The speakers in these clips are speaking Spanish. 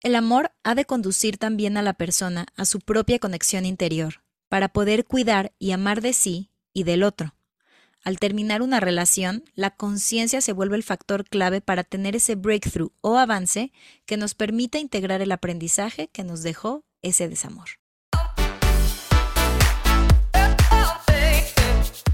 El amor ha de conducir también a la persona a su propia conexión interior, para poder cuidar y amar de sí y del otro. Al terminar una relación, la conciencia se vuelve el factor clave para tener ese breakthrough o avance que nos permita integrar el aprendizaje que nos dejó ese desamor.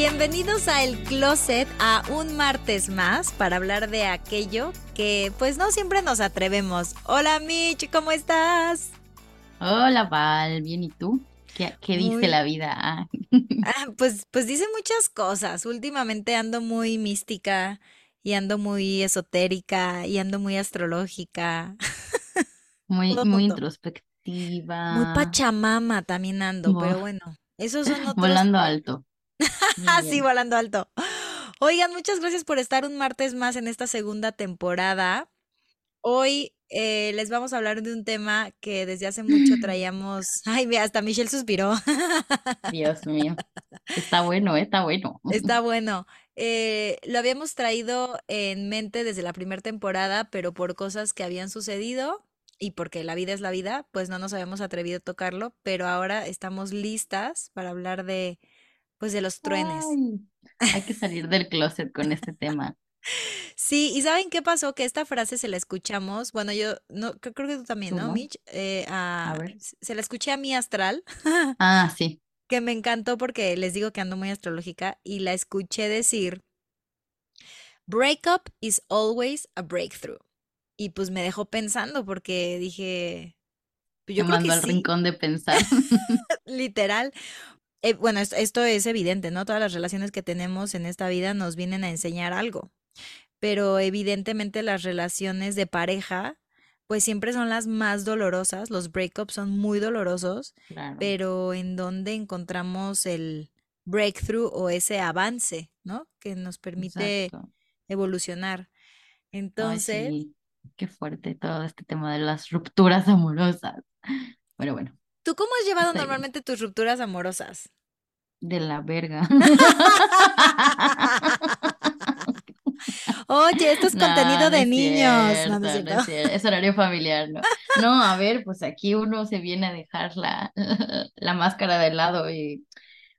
Bienvenidos a El Closet, a un martes más para hablar de aquello que pues no siempre nos atrevemos. Hola Mitch, ¿cómo estás? Hola Val, bien y tú? ¿Qué, qué dice Muy- la vida? Ah, Ah, pues, pues dice muchas cosas. Últimamente ando muy mística y ando muy esotérica y ando muy astrológica. muy, Todo muy mundo. introspectiva. Muy pachamama también ando, pero bueno, esos son otros. Volando alto. Muy sí, bien. volando alto. Oigan, muchas gracias por estar un martes más en esta segunda temporada. Hoy eh, les vamos a hablar de un tema que desde hace mucho traíamos. Ay, mira, hasta Michelle suspiró. Dios mío. Está bueno, ¿eh? está bueno. Está bueno. Eh, lo habíamos traído en mente desde la primera temporada, pero por cosas que habían sucedido y porque la vida es la vida, pues no nos habíamos atrevido a tocarlo, pero ahora estamos listas para hablar de, pues, de los truenes. Ay, hay que salir del closet con este tema. Sí, ¿y saben qué pasó? Que esta frase se la escuchamos, bueno, yo no, cre- creo que tú también, ¿Tú ¿no? Mitch? Eh, A a- ver. se la escuché a mi astral, Ah, sí. que me encantó porque les digo que ando muy astrológica y la escuché decir, breakup is always a breakthrough. Y pues me dejó pensando porque dije, pues yo creo mando que al sí, rincón de pensar. literal. Eh, bueno, esto, esto es evidente, ¿no? Todas las relaciones que tenemos en esta vida nos vienen a enseñar algo. pero evidentemente las relaciones de pareja, pues siempre son las más dolorosas, los breakups son muy dolorosos, Claro. pero en donde encontramos el breakthrough o ese avance, ¿no? Que nos permite Exacto. evolucionar. Ay, Entonces, sí. Qué fuerte todo este tema de las rupturas amorosas. Pero bueno, ¿tú cómo has llevado normalmente tus rupturas amorosas? De la verga. Oye, esto es contenido no de es niños. No, no es cierto, no cierto. es cierto. Es horario familiar, ¿no? No, a ver, pues aquí uno se viene a dejar la, la máscara de lado y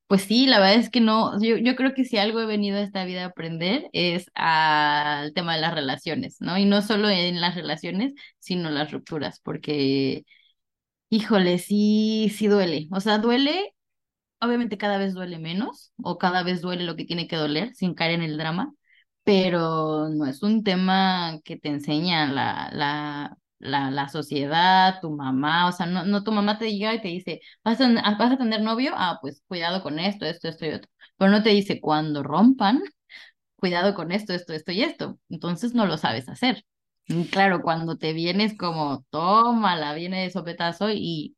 pues sí, la verdad es que no, yo, yo creo que si algo he venido a esta vida a aprender es al tema de las relaciones, ¿no? Y no solo en las relaciones, sino las rupturas, porque, híjole, sí, sí duele. O sea, duele, obviamente cada vez duele menos, o cada vez duele lo que tiene que doler, sin caer en el drama, pero no es un tema que te enseña la, la, la, la sociedad, tu mamá, o sea, no, no tu mamá te llega y te dice, ¿vas a, ten- vas a tener novio? Ah, pues cuidado con esto, esto, esto y otro. Pero no te dice, cuando rompan, cuidado con esto, esto, esto y esto. Entonces no lo sabes hacer. Y claro, cuando te vienes como, tómala, viene de sopetazo y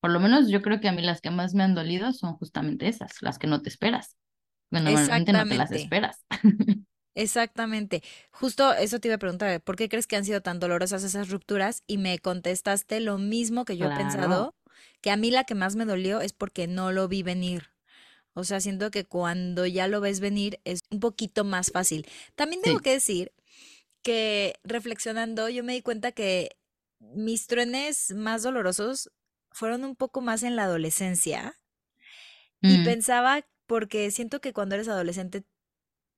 por lo menos yo creo que a mí las que más me han dolido son justamente esas, las que no te esperas. Normalmente no te las esperas. Exactamente. Justo eso te iba a preguntar, ¿por qué crees que han sido tan dolorosas esas rupturas? Y me contestaste lo mismo que yo he pensado, que a mí la que más me dolió es porque no lo vi venir. O sea, siento que cuando ya lo ves venir es un poquito más fácil. También tengo sí. que decir que reflexionando, yo me di cuenta que mis truenes más dolorosos fueron un poco más en la adolescencia. Y Mm, pensaba, porque siento que cuando eres adolescente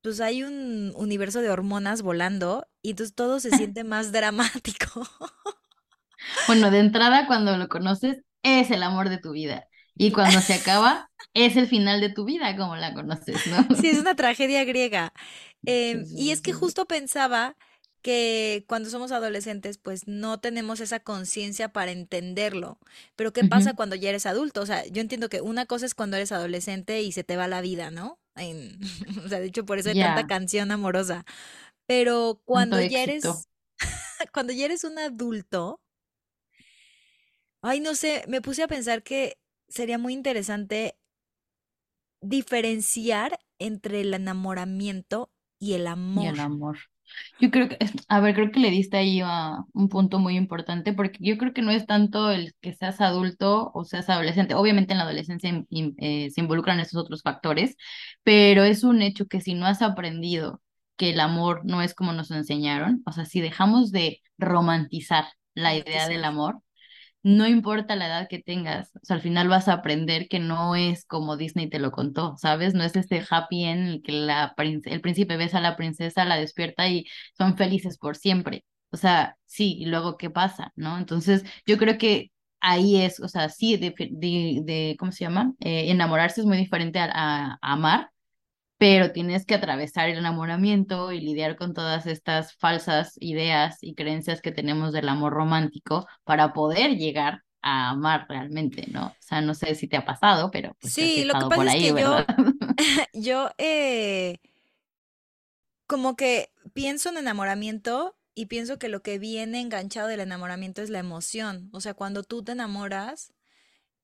pues hay un universo de hormonas volando y entonces todo se siente más dramático. Bueno, de entrada, cuando lo conoces, es el amor de tu vida. Y cuando se acaba, es el final de tu vida, como la conoces, ¿no? Sí, es una tragedia griega. Em, y es que justo pensaba que cuando somos adolescentes, pues no tenemos esa conciencia para entenderlo. Pero ¿qué pasa cuando ya eres adulto? O sea, yo entiendo que una cosa es cuando eres adolescente y se te va la vida, ¿no? En- o sea, de hecho, por eso hay tanta canción amorosa. Pero tanto cuando ya éxito. eres, cuando ya eres un adulto, Ay, no sé, me puse a pensar que sería muy interesante diferenciar entre el enamoramiento y el Y amor. el amor. Yo creo que, a ver, creo que le diste ahí a un punto muy importante porque yo creo que no es tanto el que seas adulto o seas adolescente. Obviamente en la adolescencia in- eh, se involucran esos otros factores, pero es un hecho que si no has aprendido que el amor no es como nos enseñaron, o sea, si dejamos de romantizar la idea del amor, no importa la edad que tengas, o al final vas a aprender que no es como Disney te lo contó, ¿sabes? No es este happy end en el que la el príncipe besa a la princesa, la despierta y son felices por siempre. O sea, sí, y luego qué pasa, ¿no? Entonces, yo creo que ahí es, o sea, sí, de, de, ¿cómo se llama? Eh, enamorarse es muy diferente a amar pero tienes que atravesar el enamoramiento y lidiar con todas estas falsas ideas y creencias que tenemos del amor romántico para poder llegar a amar realmente, ¿no? O sea, no sé si te ha pasado, pero pues Sí, lo que pasa es que yo, yo, eh, como que pienso en enamoramiento y pienso que lo que viene enganchado del enamoramiento es la emoción. O sea, cuando tú te enamoras,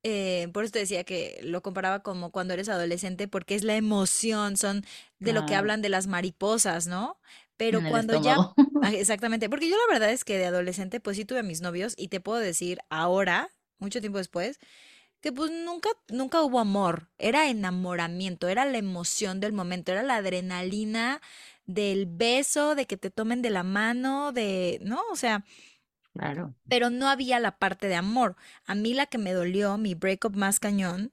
eh, por eso te decía que lo comparaba como cuando eres adolescente, porque es la emoción, son de lo que hablan de las mariposas, ¿no? Pero cuando ya, estómago. ah, exactamente, porque yo la verdad es que de adolescente, pues sí tuve a mis novios y te puedo decir ahora, mucho tiempo después, que pues nunca, nunca hubo amor, era enamoramiento, era la emoción del momento, era la adrenalina del beso, de que te tomen de la mano, de, ¿no? O sea, Claro. pero no había la parte de amor. A mí la que me dolió, mi breakup más cañón,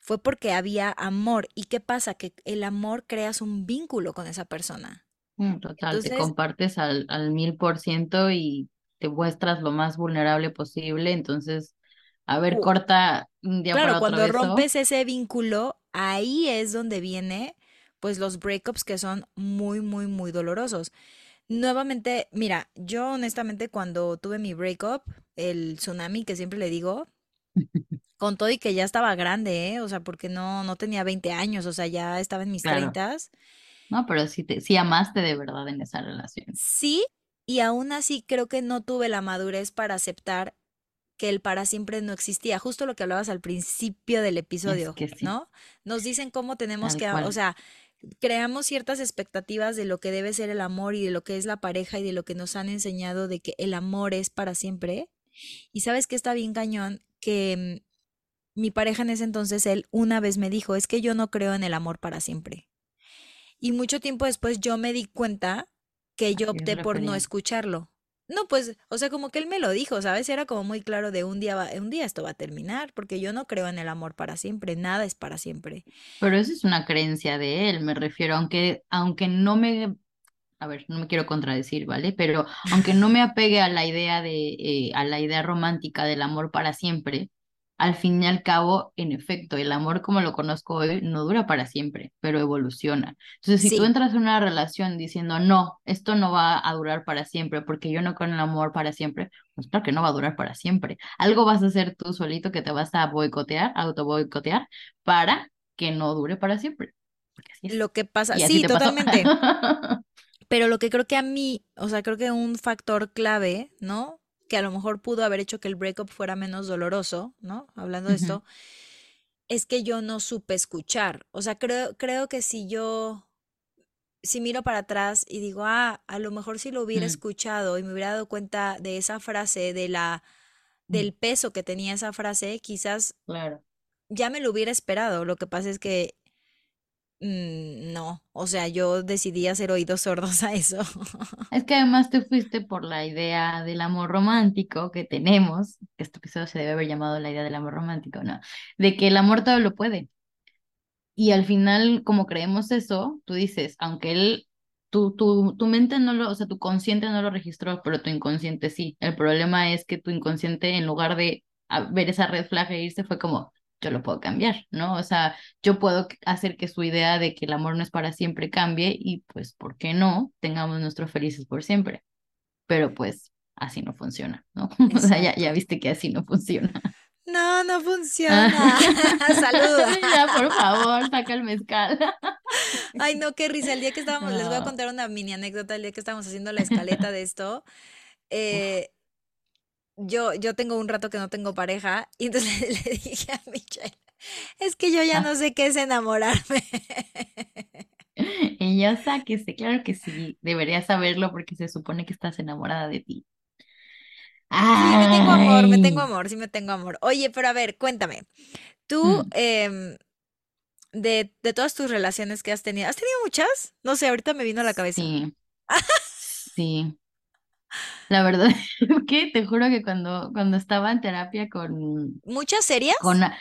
fue porque había amor. ¿Y qué pasa? Que el amor creas un vínculo con esa persona. Mm, Total, te Entonces, compartes al, al mil por ciento y te muestras lo más vulnerable posible, entonces, a ver, corta un día claro, para otro cuando rompes ese vínculo, ahí es donde viene, pues, los breakups que son muy, muy, muy dolorosos. Nuevamente, mira, yo honestamente cuando tuve mi breakup, el tsunami que siempre le digo, con todo y que ya estaba grande, ¿eh? O sea, porque no, no tenía 20 años, o sea, ya estaba en mis Claro. treintas. No, pero sí, te, sí amaste de verdad en esa relación. Sí, y aún así creo que no tuve la madurez para aceptar que el para siempre no existía. Justo lo que hablabas al principio del Es episodio, que sí, ¿no? Nos dicen cómo tenemos tal que, o sea, creamos ciertas expectativas de lo que debe ser el amor y de lo que es la pareja y de lo que nos han enseñado de que el amor es para siempre. Y sabes que está bien cañón que mm, mi pareja en ese entonces, él una vez me dijo, es que yo no creo en el amor para siempre. Y mucho tiempo después yo me di cuenta que ¿A yo opté por no escucharlo. No, pues, o sea, como que él me lo dijo, ¿sabes? Era como muy claro de un día va, un día esto va a terminar, porque yo no creo en el amor para siempre, nada es para siempre. Pero eso es una creencia de él, me refiero, aunque, aunque no me, a ver, no me quiero contradecir, ¿vale? Pero aunque no me apegue a la idea de, eh, a la idea romántica del amor para siempre, al fin y al cabo, en efecto, el amor como lo conozco hoy no dura para siempre, pero evoluciona. Entonces, si tú Sí, entras en una relación diciendo, no, esto no va a durar para siempre, porque yo no creo en el amor para siempre, pues claro que no va a durar para siempre. Algo vas a hacer tú solito que te vas a boicotear, auto boicotear, para que no dure para siempre, porque así es. lo que pasa, sí, totalmente. Pero lo que creo que a mí, o sea, creo que un factor clave, ¿no? Que a lo mejor pudo haber hecho que el breakup fuera menos doloroso, ¿no? Hablando de esto, es que yo no supe escuchar. O sea, creo, creo que si yo, si miro para atrás y digo, ah, a lo mejor si lo hubiera ujú, escuchado y me hubiera dado cuenta de esa frase, de la, ujú. del peso que tenía esa frase, quizás Claro. ya me lo hubiera esperado. Lo que pasa es que mm, no, o sea, yo decidí hacer oídos sordos a eso. Es que además te fuiste por la idea del amor romántico que tenemos, que este episodio se debe haber llamado la idea del amor romántico, ¿no? De que el amor todo lo puede. Y al final, como creemos eso, tú dices, aunque él, tu, tu, tu mente no lo, o sea, tu consciente no lo registró, pero tu inconsciente sí. El problema es que tu inconsciente, en lugar de a- ver esa red flag e irse, fue como, yo lo puedo cambiar, ¿no? O sea, yo puedo hacer que su idea de que el amor no es para siempre cambie y pues, ¿por qué no? Tengamos nuestros felices por siempre. Pero pues, así no funciona, ¿no? O sea, ya, ya viste que así no funciona. No, no Ah, funciona. Saluda. Ya, por favor, saca el mezcal. Ay, no, qué risa. El día que estábamos, les voy a contar una mini anécdota. El día que estábamos haciendo la escaleta de esto, eh, yo, yo tengo un rato que no tengo pareja y entonces le dije a Michelle, es que yo ya Ah, no sé qué es enamorarme. Y yo, sáquese, claro que sí, deberías saberlo porque se supone que estás enamorada de ti. Sí, me tengo amor, me tengo amor, sí me tengo amor. Oye, pero a ver, cuéntame, tú, mm, em, de, de todas tus relaciones que has tenido, ¿has tenido muchas? No sé, ahorita me vino a la cabeza. sí, sí. La verdad es que te juro que cuando, cuando estaba en terapia con, ¿Muchas con, serias? A-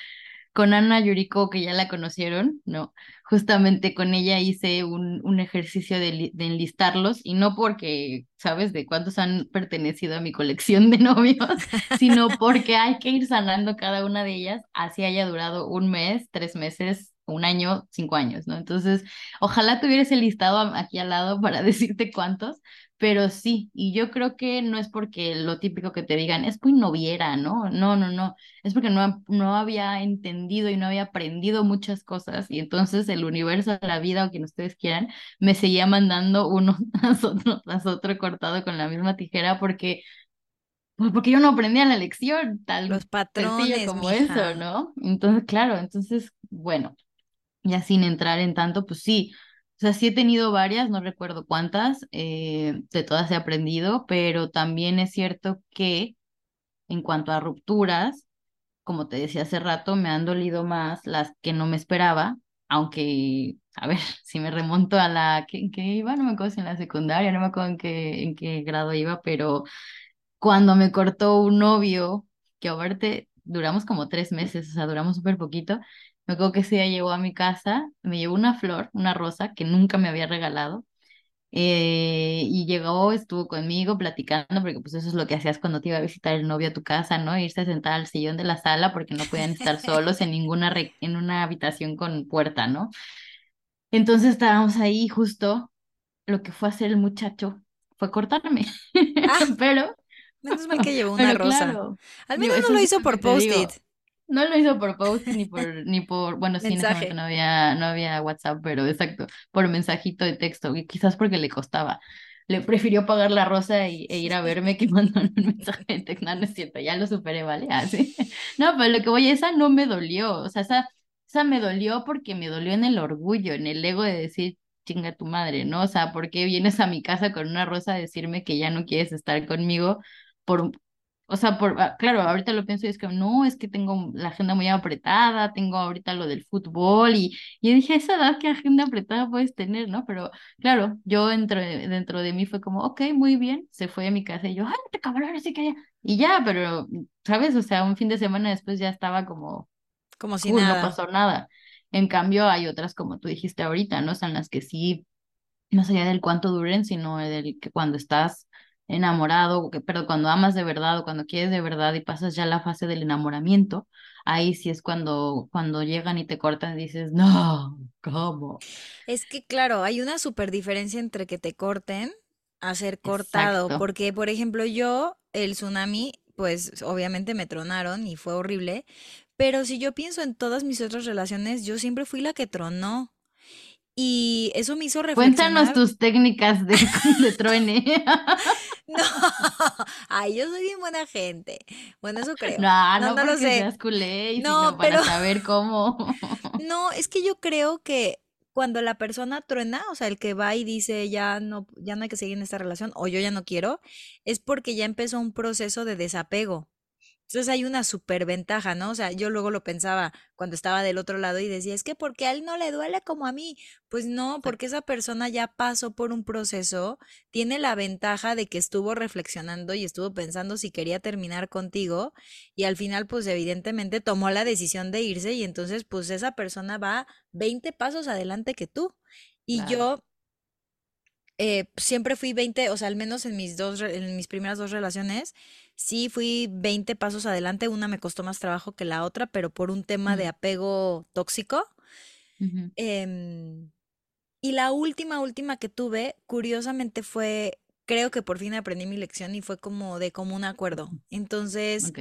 con Ana Yuriko, que ya la conocieron, no, justamente con ella hice un, un ejercicio de, de enlistarlos, y no porque, ¿sabes?, de cuántos han pertenecido a mi colección de novios, sino porque hay que ir sanando cada una de ellas, así haya durado un mes, tres meses, un año, cinco años, ¿no? Entonces, ojalá tuviera ese listado aquí al lado para decirte cuántos. Pero sí, y yo creo que no es porque lo típico que te digan es muy noviera, ¿no? No, no, no es porque no, no había entendido y no había aprendido muchas cosas y entonces el universo, la vida o quien ustedes quieran, me seguía mandando uno tras otro, tras otro cortado con la misma tijera porque, pues porque yo no aprendía la lección, tal Los patrones, como eso, mija. ¿no? Entonces, claro, entonces, bueno, ya sin entrar en tanto, pues sí. O sea, sí he tenido varias, no recuerdo cuántas, eh, de todas he aprendido, pero también es cierto que en cuanto a rupturas, como te decía hace rato, me han dolido más las que no me esperaba, aunque, a ver, si me remonto a la que, qué iba, no me acuerdo si en la secundaria, no me acuerdo en qué, en qué grado iba, pero cuando me cortó un novio, que aparte duramos como tres meses, o sea, duramos súper poquito, me acuerdo que ese día llegó a mi casa, me llevó una flor, una rosa que nunca me había regalado eh, y llegó, estuvo conmigo platicando, porque pues eso es lo que hacías cuando te iba a visitar el novio a tu casa, ¿no? Irse a sentar al sillón de la sala porque no podían estar solos en ninguna re- en una habitación con puerta, ¿no? Entonces estábamos ahí justo, lo que fue hacer el muchacho fue cortarme, Ah, pero, menos mal que llevó una rosa. claro, Al digo, menos no lo hizo por post-it. No lo hizo por post ni por, ni por, bueno, sí, en ese momento Mensaje. no había, no había WhatsApp, pero exacto, por mensajito de texto, y quizás porque le costaba. Le prefirió pagar la rosa y, e ir a verme que mandar un mensaje de texto. No, no es cierto, ya lo superé, ¿vale? Así. No, pero lo que voy, esa no me dolió, o sea, esa, esa me dolió porque me dolió en el orgullo, en el ego de decir, chinga tu madre, ¿no? O sea, ¿por qué vienes a mi casa con una rosa a decirme que ya no quieres estar conmigo? por o sea, por, ah, claro, ahorita lo pienso y es que no, es que tengo la agenda muy apretada, tengo ahorita lo del fútbol y, y dije, esa edad, ¿qué agenda apretada puedes tener, no? Pero claro, yo dentro de, dentro de mí fue como, ok, muy bien, se fue a mi casa y yo, ay, te cabrón, así que y ya, pero, ¿sabes? O sea, un fin de semana después ya estaba como, Como si cool, no nada. pasó nada. En cambio, hay otras, como tú dijiste ahorita, ¿no? O sea, en las que sí más allá del cuánto duren, sino del que cuando estás enamorado, pero cuando amas de verdad o cuando quieres de verdad y pasas ya la fase del enamoramiento, ahí sí es cuando, cuando llegan y te cortan y dices, no, ¿cómo? Es que, claro, hay una súper diferencia entre que te corten a ser cortado, Exacto. porque, por ejemplo, yo, el tsunami, pues obviamente me tronaron y fue horrible, pero si yo pienso en todas mis otras relaciones, yo siempre fui la que tronó y eso me hizo Cuéntanos reflexionar. tus técnicas de, de truene. No, ay, yo soy bien buena gente. Bueno, eso creo. No, No, no no lo sé. seas culé, No, sino pero para saber cómo. No, es que yo creo que cuando la persona truena, o sea, el que va y dice ya no, ya no hay que seguir en esta relación o yo ya no quiero, es porque ya empezó un proceso de desapego. Entonces hay una superventaja, ¿no? O sea, yo luego lo pensaba cuando estaba del otro lado y decía, es que porque a él no le duele como a mí. Pues no, porque esa persona ya pasó por un proceso, tiene la ventaja de que estuvo reflexionando y estuvo pensando si quería terminar contigo y al final, pues evidentemente tomó la decisión de irse y entonces, pues esa persona va 20 pasos adelante que tú. Y claro. yo eh, siempre fui 20, o sea, al menos en mis dos, en mis primeras dos relaciones, sí fui 20 pasos adelante. Una me costó más trabajo que la otra, pero por un tema de apego tóxico. Em, y la última, última que tuve, curiosamente fue, creo que por fin aprendí mi lección y fue como de común acuerdo. Entonces,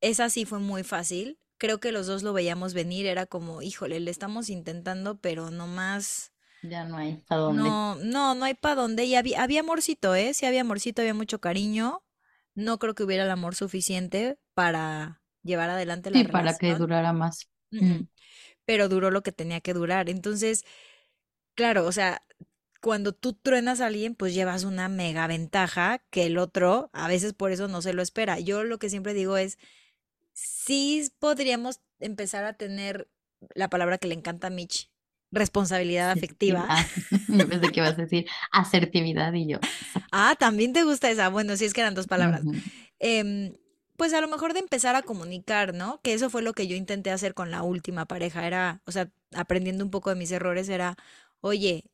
esa sí fue muy fácil. Creo que los dos lo veíamos venir, era como, híjole, le estamos intentando, pero no más. ya no hay a dónde. No, no, no hay para dónde. Y había, había amorcito, ¿eh? Sí había amorcito, había mucho cariño, no creo que hubiera el amor suficiente para llevar adelante la Sí, para que relación. durara más. Mm. Pero duró lo que tenía que durar. Entonces, claro, o sea, cuando tú truenas a alguien, pues llevas una mega ventaja que el otro a veces por eso no se lo espera. Yo lo que siempre digo es, sí podríamos empezar a tener la palabra que le encanta a Mitch, responsabilidad afectiva. Asertividad. Yo pensé que ibas a decir asertividad y yo. Ah, también te gusta esa. Bueno, sí es que eran dos palabras. Em, pues a lo mejor de empezar a comunicar, ¿no? Que eso fue lo que yo intenté hacer con la última pareja. Era, o sea, aprendiendo un poco de mis errores, era, oye,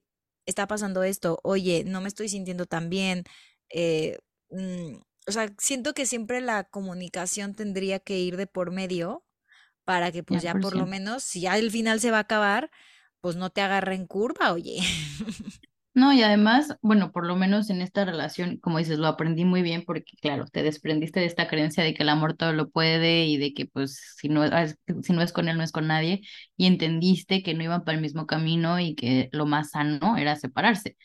está pasando esto, oye, no me estoy sintiendo tan bien. eh, mm, o sea, siento que siempre la comunicación tendría que ir de por medio para que pues ya por lo menos, si ya el final se va a acabar, pues no te agarre en curva, oye. No, y además, bueno, por lo menos en esta relación, como dices, lo aprendí muy bien porque, claro, te desprendiste de esta creencia de que el amor todo lo puede y de que, pues, si no es, si no es con él, no es con nadie, y entendiste que no iban para el mismo camino y que lo más sano era separarse.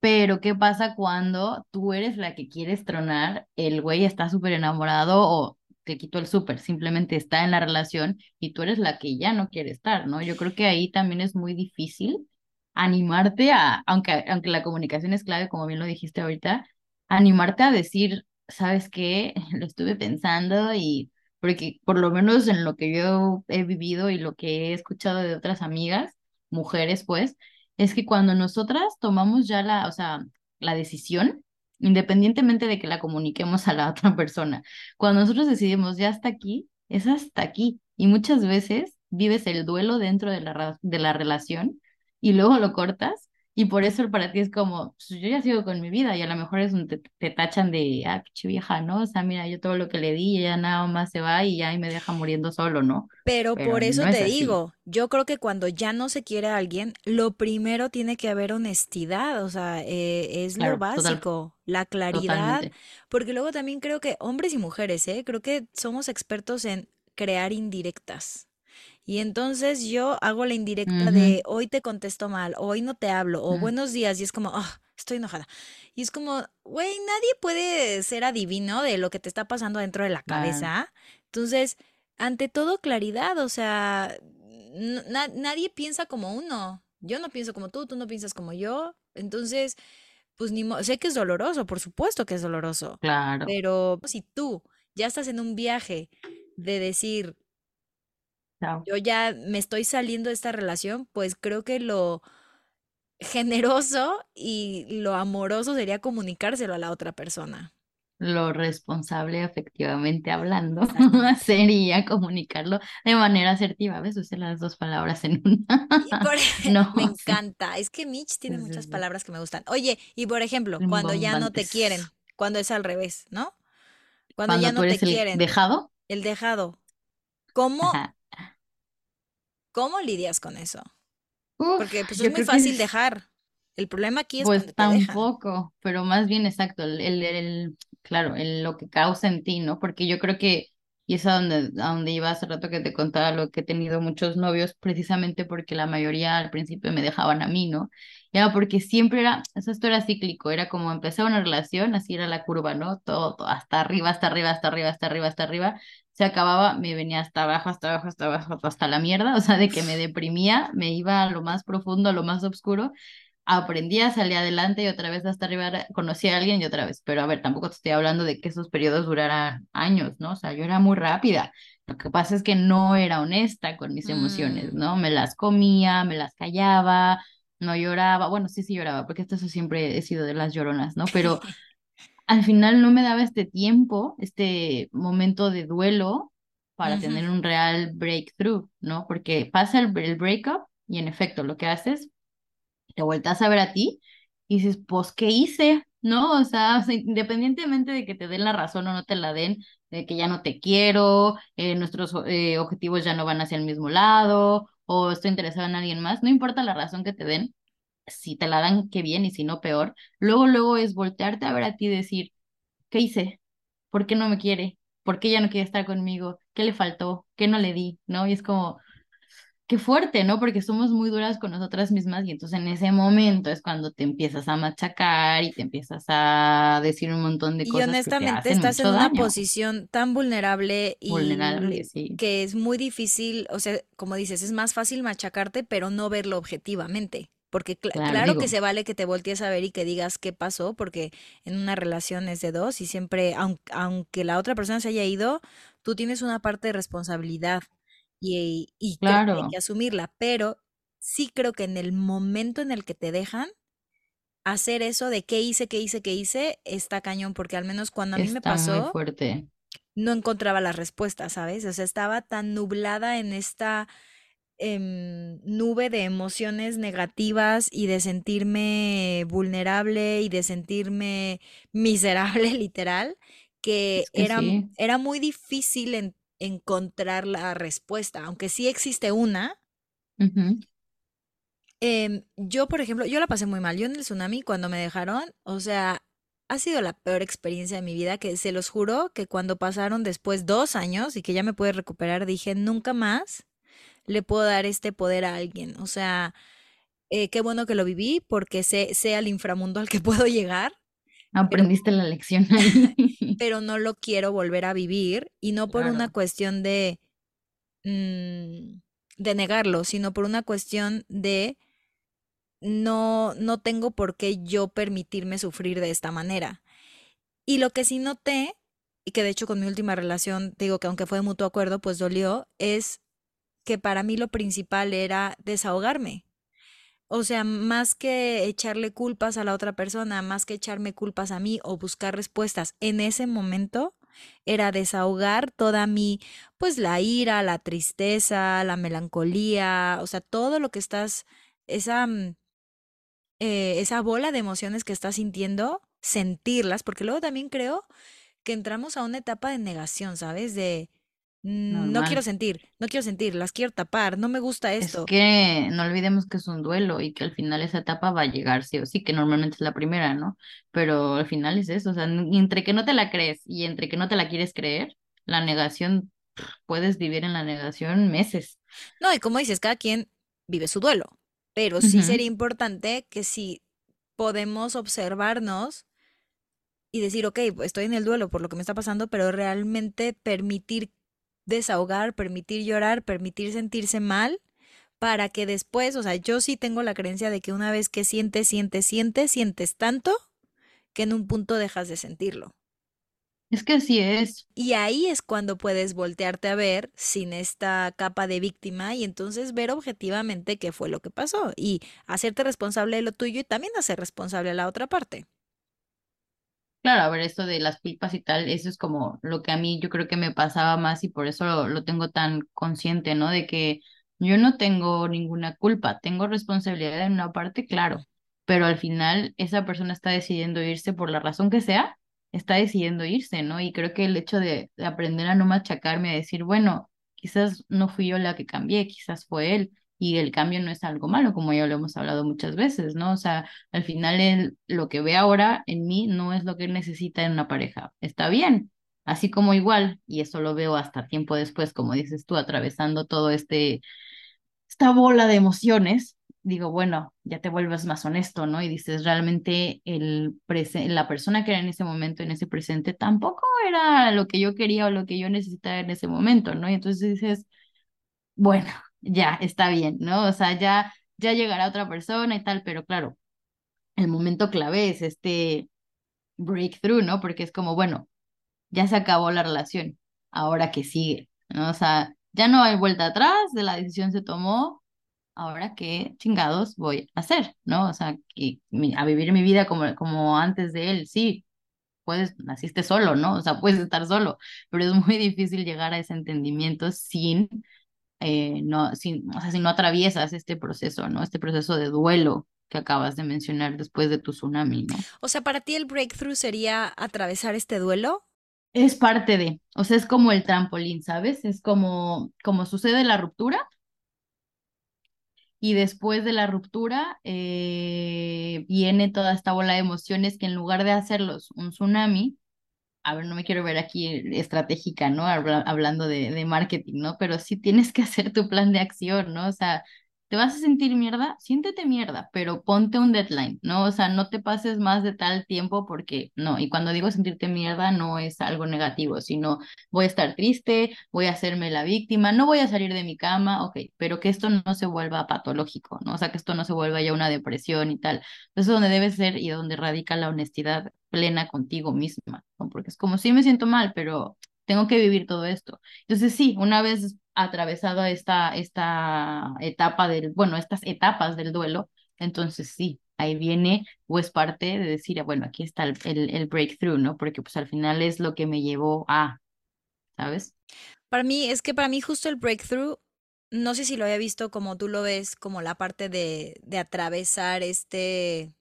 Pero, ¿qué pasa cuando tú eres la que quieres tronar, el güey está súper enamorado o te quito el súper, simplemente está en la relación y tú eres la que ya no quiere estar, ¿no? Yo creo que ahí también es muy difícil animarte a, aunque, aunque la comunicación es clave, como bien lo dijiste ahorita, animarte a decir, ¿sabes qué? Lo estuve pensando y porque por lo menos en lo que yo he vivido y lo que he escuchado de otras amigas, mujeres, pues, es que cuando nosotras tomamos ya la, o sea, la decisión, independientemente de que la comuniquemos a la otra persona, cuando nosotros decidimos ya hasta aquí, es hasta aquí. Y muchas veces vives el duelo dentro de la, de la relación y luego lo cortas. Y por eso para ti es como, pues, yo ya sigo con mi vida y a lo mejor es un te, te tachan de, ah, pinche vieja, ¿no? O sea, mira, yo todo lo que le di, ella nada más se va y ya y me deja muriendo solo, ¿no? Pero Pero por eso es te digo, yo creo que cuando ya no se quiere a alguien, lo primero tiene que haber honestidad, o sea, eh, es lo total, básico, la claridad, totalmente. porque luego también creo que hombres y mujeres, ¿eh? Creo que somos expertos en crear indirectas. Y entonces yo hago la indirecta de hoy te contesto mal, hoy no te hablo, o buenos días, y es como, ah, estoy enojada. Y es como, güey, nadie puede ser adivino de lo que te está pasando dentro de la cabeza. Entonces, ante todo, claridad, o sea, na- nadie piensa como uno. Yo no pienso como tú, tú no piensas como yo. Entonces, pues ni sé que es doloroso, por supuesto que es doloroso, claro. pero si tú ya estás en un viaje de decir, Chao. yo ya me estoy saliendo de esta relación, pues creo que lo generoso y lo amoroso sería comunicárselo a la otra persona. Lo responsable, efectivamente hablando, sería comunicarlo de manera asertiva. ¿Ves? Usé las dos palabras en una. Por, me No, sí, encanta, es que Mitch tiene muchas palabras que me gustan. Oye, y por ejemplo, cuando ya no te quieren, cuando es al revés, ¿no? Cuando ya Cuando tú no te eres el quieren, dejado, el dejado, ¿cómo, ajá. Cómo lidias con eso? Porque pues es muy que fácil dejar. El problema aquí es cuando Pues te dejan. tampoco, pero más bien exacto, el, el, el- claro, el, lo que causa en ti, ¿no? Porque yo creo que, y es a donde, a donde iba hace rato que te contaba lo que he tenido muchos novios, precisamente porque la mayoría al principio me dejaban a mí, ¿no? Ya, porque siempre era, eso esto era cíclico, era como empezar una relación, así era la curva, ¿no? Todo, todo, hasta arriba, hasta arriba, hasta arriba, hasta arriba, hasta arriba, se acababa, me venía hasta abajo, hasta abajo, hasta abajo, hasta la mierda, o sea, de que me deprimía, me iba a lo más profundo, a lo más oscuro aprendía, salía adelante y otra vez hasta arriba conocí a alguien y otra vez. Pero a ver, tampoco te estoy hablando de que esos periodos duraran años, ¿no? O sea, yo era muy rápida. Lo que pasa es que no era honesta con mis emociones, Mm, ¿no? Me las comía, me las callaba, no lloraba. Bueno, sí, sí lloraba, porque esto eso siempre he sido de las lloronas, ¿no? Pero al final no me daba este tiempo, este momento de duelo para tener un real breakthrough, ¿no? Porque pasa el, el breakup y en efecto lo que haces te vueltas a ver a ti y dices, pues, ¿qué hice? ¿No? O sea, independientemente de que te den la razón o no te la den, de que ya no te quiero, eh, nuestros eh, objetivos ya no van hacia el mismo lado, o estoy interesado en alguien más, no importa la razón que te den, si te la dan, qué bien, y si no, peor. Luego, luego es voltearte a ver a ti y decir, ¿qué hice? ¿Por qué no me quiere? ¿Por qué ya no quiere estar conmigo? ¿Qué le faltó? ¿Qué no le di? ¿No? Y es como qué fuerte, ¿no? Porque somos muy duras con nosotras mismas y entonces en ese momento es cuando te empiezas a machacar y te empiezas a decir un montón de Y cosas que te honestamente hacen estás en una daño. posición tan vulnerable Vulnerable, y sí. que es muy difícil, o sea, como dices, es más fácil machacarte, pero no verlo objetivamente. Porque cla- Claro, claro que se vale que te voltees a ver y que digas qué pasó, porque en una relación es de dos y siempre, aun- aunque, la otra persona se haya ido, tú tienes una parte de responsabilidad y, y hay claro, que asumirla, pero sí creo que en el momento en el que te dejan, hacer eso de qué hice, qué hice, qué hice, está cañón, porque al menos cuando a mí me muy pasó, fuerte. no encontraba las respuestas, ¿sabes? O sea, estaba tan nublada en esta em, nube de emociones negativas y de sentirme vulnerable y de sentirme miserable, literal, que Es que era, sí. era muy difícil en- encontrar la respuesta, aunque sí existe una. Em, yo, por ejemplo, yo la pasé muy mal. Yo en el tsunami, cuando me dejaron, o sea, ha sido la peor experiencia de mi vida, que se los juro que cuando pasaron después dos años y que ya me pude recuperar, dije, nunca más le puedo dar este poder a alguien. O sea, eh, qué bueno que lo viví porque sé, sé al inframundo al que puedo llegar, pero, Aprendiste la lección ahí. pero no lo quiero volver a vivir y no por una cuestión de, mm, de negarlo, sino por una cuestión de no, no tengo por qué yo permitirme sufrir de esta manera. Y lo que sí noté, y que de hecho con mi última relación, digo que aunque fue de mutuo acuerdo, pues dolió, es que para mí lo principal era desahogarme. O sea, más que echarle culpas a la otra persona, más que echarme culpas a mí o buscar respuestas en ese momento, era desahogar toda mi, pues la ira, la tristeza, la melancolía, o sea, todo lo que estás, esa, mm, eh, esa bola de emociones que estás sintiendo, sentirlas, porque luego también creo que entramos a una etapa de negación, ¿sabes? De "Mm, no quiero sentir, no quiero sentir, las quiero tapar, no me gusta Es esto. que no olvidemos que es un duelo y que al final esa etapa va a llegar sí o sí, que normalmente es la primera, ¿no? Pero al final es eso, o sea, entre que no te la crees y entre que no te la quieres creer, la negación, puedes vivir en la negación meses. No, y como dices, cada quien vive su duelo, pero sí sería importante que si podemos observarnos y decir, ok, estoy en el duelo por lo que me está pasando, pero realmente permitir desahogar, permitir llorar, permitir sentirse mal, para que después, o sea, yo sí tengo la creencia de que una vez que sientes, sientes, sientes, sientes tanto que en un punto dejas de sentirlo. Es que así es. Y ahí es cuando puedes voltearte a ver sin esta capa de víctima y entonces ver objetivamente qué fue lo que pasó y hacerte responsable de lo tuyo y también hacer responsable a la otra parte. Claro, a ver, esto de las culpas y tal, eso es como lo que a mí yo creo que me pasaba más y por eso lo, lo tengo tan consciente, ¿no? De que yo no tengo ninguna culpa, tengo responsabilidad en una parte, claro, pero al final esa persona está decidiendo irse por la razón que sea, está decidiendo irse, ¿no? Y creo que el hecho de, de aprender a no machacarme, a decir, bueno, quizás no fui yo la que cambié, quizás fue él, y el cambio no es algo malo, como ya lo hemos hablado muchas veces, ¿no? O sea, al final, lo que ve ahora en mí no es lo que necesita en una pareja. Está bien, así como igual, y eso lo veo hasta tiempo después, como dices tú, atravesando todo este, esta bola de emociones. Digo, bueno, ya te vuelves más honesto, ¿no? Y dices, realmente el la persona que era en ese momento, en ese presente, tampoco era lo que yo quería o lo que yo necesitaba en ese momento, ¿no? Y entonces dices, bueno, ya, está bien, ¿no? O sea, ya, ya llegará otra persona y tal, pero claro, el momento clave es este breakthrough, ¿no? Porque es como, bueno, ya se acabó la relación, ahora que sigue, ¿no? O sea, ya no hay vuelta atrás, de la decisión se tomó, ahora qué chingados voy a hacer, ¿no? O sea, que a vivir mi vida como, como antes de él, sí. Puedes, naciste solo, ¿no? O sea, puedes estar solo, pero es muy difícil llegar a ese entendimiento sin, eh, no, sin, o sea, si no atraviesas este proceso, ¿no? Este proceso de duelo que acabas de mencionar después de tu tsunami, ¿no? O sea, para ti el breakthrough sería atravesar este duelo. Es parte de, o sea, es como el trampolín, ¿sabes? Es como, como sucede la ruptura y después de la ruptura eh, viene toda esta bola de emociones que en lugar de hacerlos un tsunami, a ver, no me quiero ver aquí estratégica, ¿no? hablando de, de marketing, ¿no? Pero sí tienes que hacer tu plan de acción, ¿no? O sea, ¿Te vas a sentir mierda? Siéntete mierda, pero ponte un deadline, ¿no? O sea, no te pases más de tal tiempo porque no, y cuando digo sentirte mierda no es algo negativo, sino voy a estar triste, voy a hacerme la víctima, no voy a salir de mi cama, ok, pero que esto no se vuelva patológico, ¿no? O sea, que esto no se vuelva ya una depresión y tal. Eso es donde debe ser y donde radica la honestidad plena contigo misma, ¿no? Porque es como, sí me siento mal, pero tengo que vivir todo esto. Entonces, sí, una vez atravesado esta, esta etapa del, bueno, estas etapas del duelo, entonces sí, ahí viene o es parte de decir, bueno, aquí está el, el, breakthrough, ¿no? Porque pues al final es lo que me llevó a, ¿sabes? Para mí, es que para mí justo el breakthrough, no sé si lo había visto como tú lo ves, como la parte de, de atravesar este,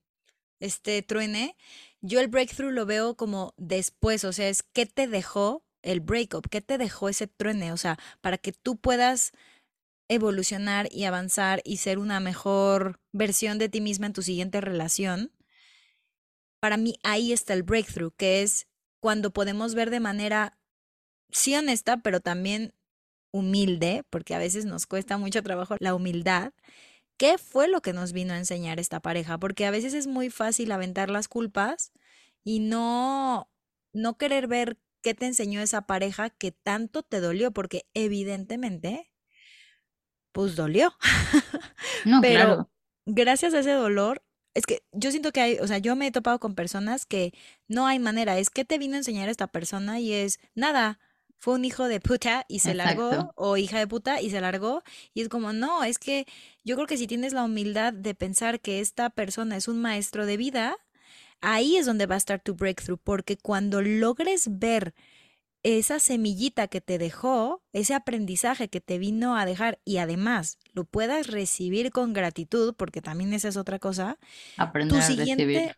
este truene. Yo el breakthrough lo veo como después, o sea, es qué te dejó el breakup? ¿Qué te dejó ese truene? O sea, para que tú puedas evolucionar y avanzar y ser una mejor versión de ti misma en tu siguiente relación, para mí ahí está el breakthrough, que es cuando podemos ver de manera sí honesta, pero también humilde, porque a veces nos cuesta mucho trabajo la humildad. ¿Qué fue lo que nos vino a enseñar esta pareja? Porque a veces es muy fácil aventar las culpas y no no querer ver qué te enseñó esa pareja que tanto te dolió, porque evidentemente, pues dolió. No, Pero gracias a ese dolor, es que yo siento que hay, o sea, yo me he topado con personas que no hay manera, es que te vino a enseñar esta persona y es nada. Fue un hijo de puta y se largó, o hija de puta y se largó. Y es como, no, es que yo creo que si tienes la humildad de pensar que esta persona es un maestro de vida, ahí es donde va a estar tu breakthrough, porque cuando logres ver esa semillita que te dejó, ese aprendizaje que te vino a dejar y además lo puedas recibir con gratitud, porque también esa es otra cosa, Aprender tu siguiente,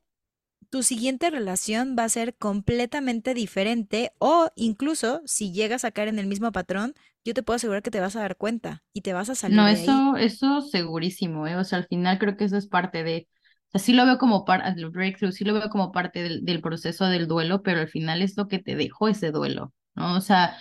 tu siguiente relación va a ser completamente diferente o incluso si llegas a caer en el mismo patrón, yo te puedo asegurar que te vas a dar cuenta y te vas a salir. No, de eso, eso segurísimo, ¿eh? O sea, al final creo que eso es parte de sí lo veo como parte del breakthrough, sí lo veo como parte del, proceso del duelo, pero al final es lo que te dejó ese duelo, ¿no? O sea,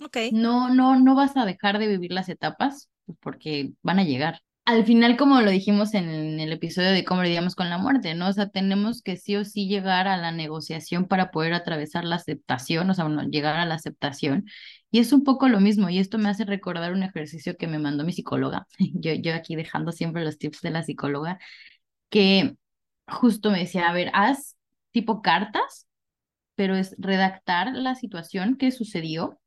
okay. no, no, no vas a dejar de vivir las etapas pues, porque van a llegar. Al final, como lo dijimos en el episodio de cómo lidiamos con la muerte, ¿no? O sea, tenemos que sí o sí llegar a la negociación para poder atravesar la aceptación, o sea, bueno, llegar a la aceptación. Y es un poco lo mismo, y esto me hace recordar un ejercicio que me mandó mi psicóloga. Yo, yo aquí dejando siempre los tips de la psicóloga, que justo me decía, a ver, haz tipo cartas, pero es redactar la situación que sucedió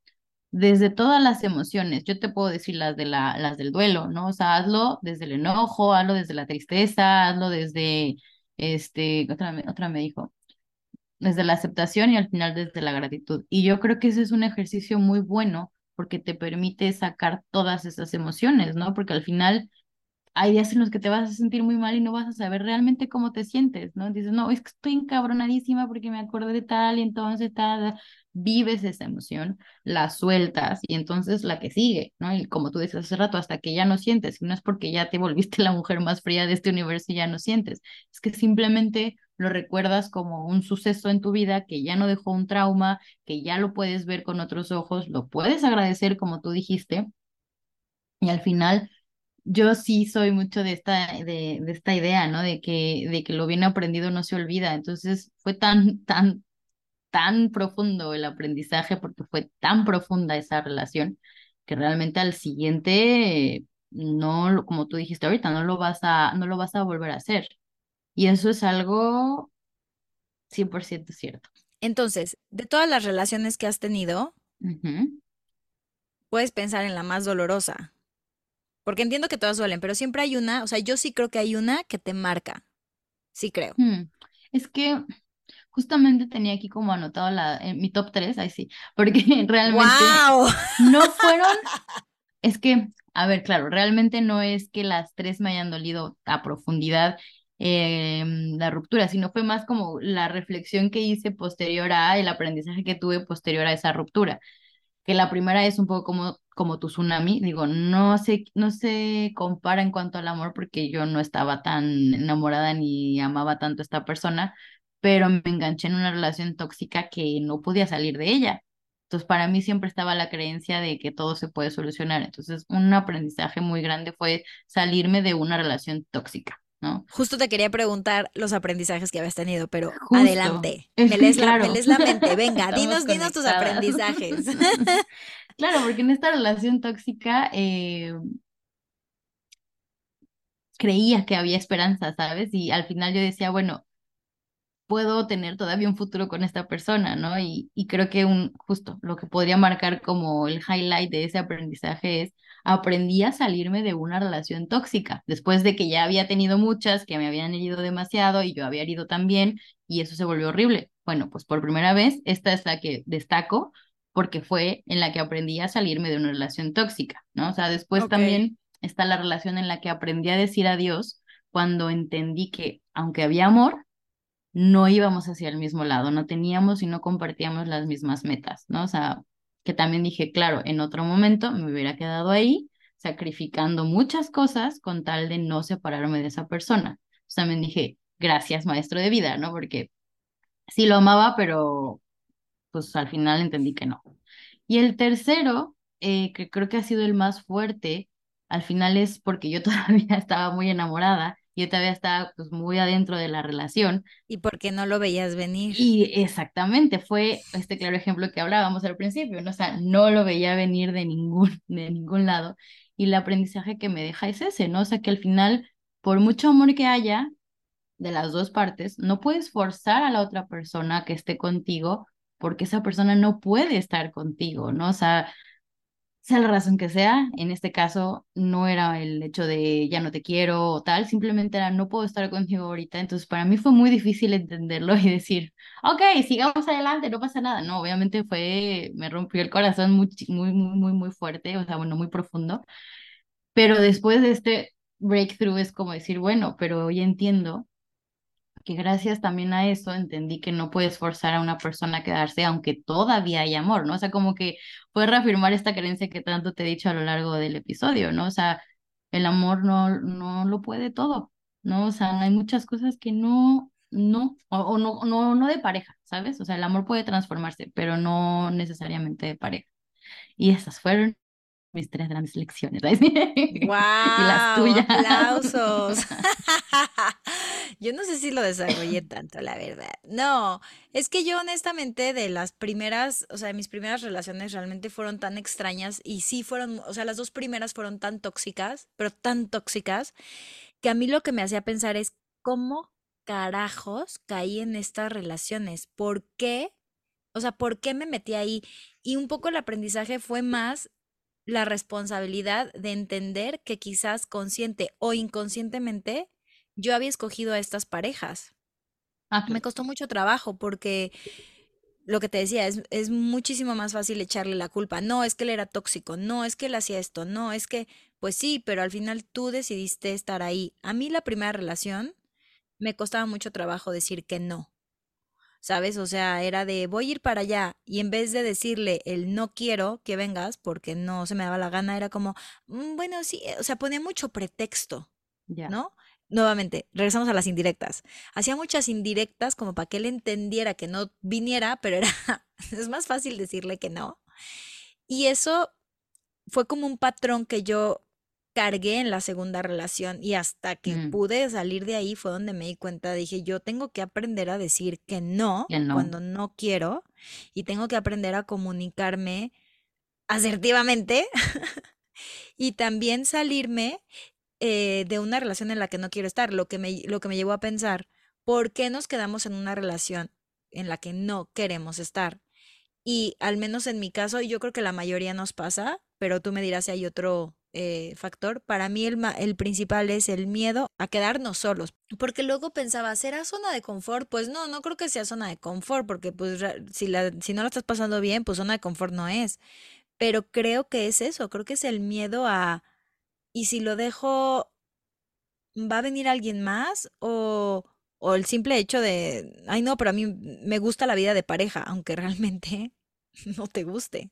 desde todas las emociones. Yo te puedo decir las, de la, las del duelo, ¿no? O sea, hazlo desde el enojo, hazlo desde la tristeza, hazlo desde, este, otra, otra me dijo, desde la aceptación y al final desde la gratitud. Y yo creo que ese es un ejercicio muy bueno porque te permite sacar todas esas emociones, ¿no? Porque al final hay días en los que te vas a sentir muy mal y no vas a saber realmente cómo te sientes, ¿no? Dices, no, es que estoy encabronadísima porque me acordé de tal y entonces tal, vives esa emoción, la sueltas y entonces la que sigue, ¿no? Y como tú dices hace rato, hasta que ya no sientes, no es porque ya te volviste la mujer más fría de este universo y ya no sientes, es que simplemente lo recuerdas como un suceso en tu vida que ya no dejó un trauma, que ya lo puedes ver con otros ojos, lo puedes agradecer como tú dijiste, y al final yo sí soy mucho de esta, de, de, esta idea, ¿no? De que, de que lo bien aprendido no se olvida. Entonces fue tan, tan, tan profundo el aprendizaje porque fue tan profunda esa relación que realmente al siguiente, no, como tú dijiste ahorita, no lo vas a, no lo vas a volver a hacer. Y eso es algo 100% cierto. Entonces, de todas las relaciones que has tenido, puedes pensar en la más dolorosa. Porque entiendo que todas duelen, pero siempre hay una, o sea, yo sí creo que hay una que te marca. Sí creo. Hmm. Es que justamente tenía aquí como anotado la, en mi top 3, ahí sí, porque realmente no fueron, es que, a ver, claro, realmente no es que las tres me hayan dolido a profundidad em, la ruptura, sino fue más como la reflexión que hice posterior a el aprendizaje que tuve posterior a esa ruptura que la primera es un poco como, como tu tsunami, digo, no se, no se compara en cuanto al amor porque yo no estaba tan enamorada ni amaba tanto a esta persona, pero me enganché en una relación tóxica que no podía salir de ella. Entonces, para mí siempre estaba la creencia de que todo se puede solucionar. Entonces, un aprendizaje muy grande fue salirme de una relación tóxica. ¿No? Justo te quería preguntar los aprendizajes que habías tenido, pero adelante, me lees, la, mente, venga, dinos, dinos tus aprendizajes. claro, porque en esta relación tóxica eh, creía que había esperanza, ¿sabes? Y al final yo decía, bueno, puedo tener todavía un futuro con esta persona, ¿no? Y, y creo que un, justo lo que podría marcar como el highlight de ese aprendizaje es, aprendí a salirme de una relación tóxica, después de que ya había tenido muchas que me habían herido demasiado y yo había herido también, y eso se volvió horrible. Bueno, pues por primera vez, esta es la que destaco porque fue en la que aprendí a salirme de una relación tóxica, ¿no? O sea, después también está la relación en la que aprendí a decir adiós cuando entendí que aunque había amor, no íbamos hacia el mismo lado, no teníamos y no compartíamos las mismas metas, ¿no? O sea, que también dije, claro, en otro momento me hubiera quedado ahí sacrificando muchas cosas con tal de no separarme de esa persona. Sea, también dije, gracias maestro de vida, ¿no? Porque sí lo amaba, pero pues al final entendí que no. Y el tercero, eh, que creo que ha sido el más fuerte, al final es porque yo todavía estaba muy enamorada yo todavía estaba pues muy adentro de la relación. ¿Y por qué no lo veías venir? Y exactamente, fue este claro ejemplo que hablábamos al principio, ¿no? O sea, no lo veía venir de ningún, de ningún lado. Y el aprendizaje que me deja es ese, ¿no? O sea, que al final, por mucho amor que haya de las dos partes, no puedes forzar a la otra persona que esté contigo porque esa persona no puede estar contigo, ¿no? O sea, sea la razón que sea, en este caso no era el hecho de ya no te quiero o tal, simplemente era no puedo estar contigo ahorita, entonces para mí fue muy difícil entenderlo y decir, ok, sigamos adelante, no pasa nada, no, obviamente fue, me rompió el corazón muy, muy, muy, muy, muy fuerte, o sea, bueno, muy profundo, pero después de este breakthrough es como decir, bueno, pero hoy entiendo que gracias también a eso entendí que no puedes forzar a una persona a quedarse aunque todavía hay amor, ¿no? O sea, como que puedes reafirmar esta creencia que tanto te he dicho a lo largo del episodio, ¿no? O sea, el amor no, no lo puede todo, ¿no? O sea, hay muchas cosas que no, no, o, no, no, no de pareja, ¿sabes? O sea, el amor puede transformarse, pero no necesariamente de pareja. Y esas fueron mis tres grandes lecciones. ¡Wow! y las tuyas. ¡Aplausos! yo no sé si lo desarrollé tanto, la verdad. No, es que yo honestamente de las primeras, o sea, de mis primeras relaciones realmente fueron tan extrañas y sí fueron, o sea, las dos primeras fueron tan tóxicas, pero tan tóxicas, que a mí lo que me hacía pensar es cómo carajos caí en estas relaciones. ¿Por qué? O sea, ¿por qué me metí ahí? Y un poco el aprendizaje fue más la responsabilidad de entender que quizás consciente o inconscientemente yo había escogido a estas parejas. Ah, Me costó mucho trabajo porque lo que te decía, es, es, muchísimo más fácil echarle la culpa. No, es que él era tóxico, no, es que él hacía esto, no, es que, pues sí, pero al final tú decidiste estar ahí. A mí la primera relación me costaba mucho trabajo decir que no. ¿sabes? O sea, era de voy a ir para allá y en vez de decirle el no quiero que vengas porque no se me daba la gana, era como, mm, bueno, sí, eh", o sea, ponía mucho pretexto, ¿no? Nuevamente, regresamos a las indirectas. Hacía muchas indirectas como para que él entendiera que no viniera, pero era, es más fácil decirle que no. Y eso fue como un patrón que yo cargué en la segunda relación y hasta que mm. pude salir de ahí fue donde me di cuenta, dije, yo tengo que aprender a decir que no, cuando no quiero y tengo que aprender a comunicarme asertivamente y también salirme eh, de una relación en la que no quiero estar, lo que, me, lo que me llevó a pensar, ¿por qué nos quedamos en una relación en la que no queremos estar? Y al menos en mi caso, yo creo que la mayoría nos pasa, pero tú me dirás si hay otro eh, factor, para mí el, el principal es el miedo a quedarnos solos, porque luego pensaba, ¿será zona de confort? Pues no, no creo que sea zona de confort, porque pues si, la, si no la estás pasando bien, pues zona de confort no es, pero creo que es eso, creo que es el miedo a, ¿y si lo dejo, va a venir alguien más? O, o el simple hecho de, ay no, pero a mí me gusta la vida de pareja, aunque realmente no te guste.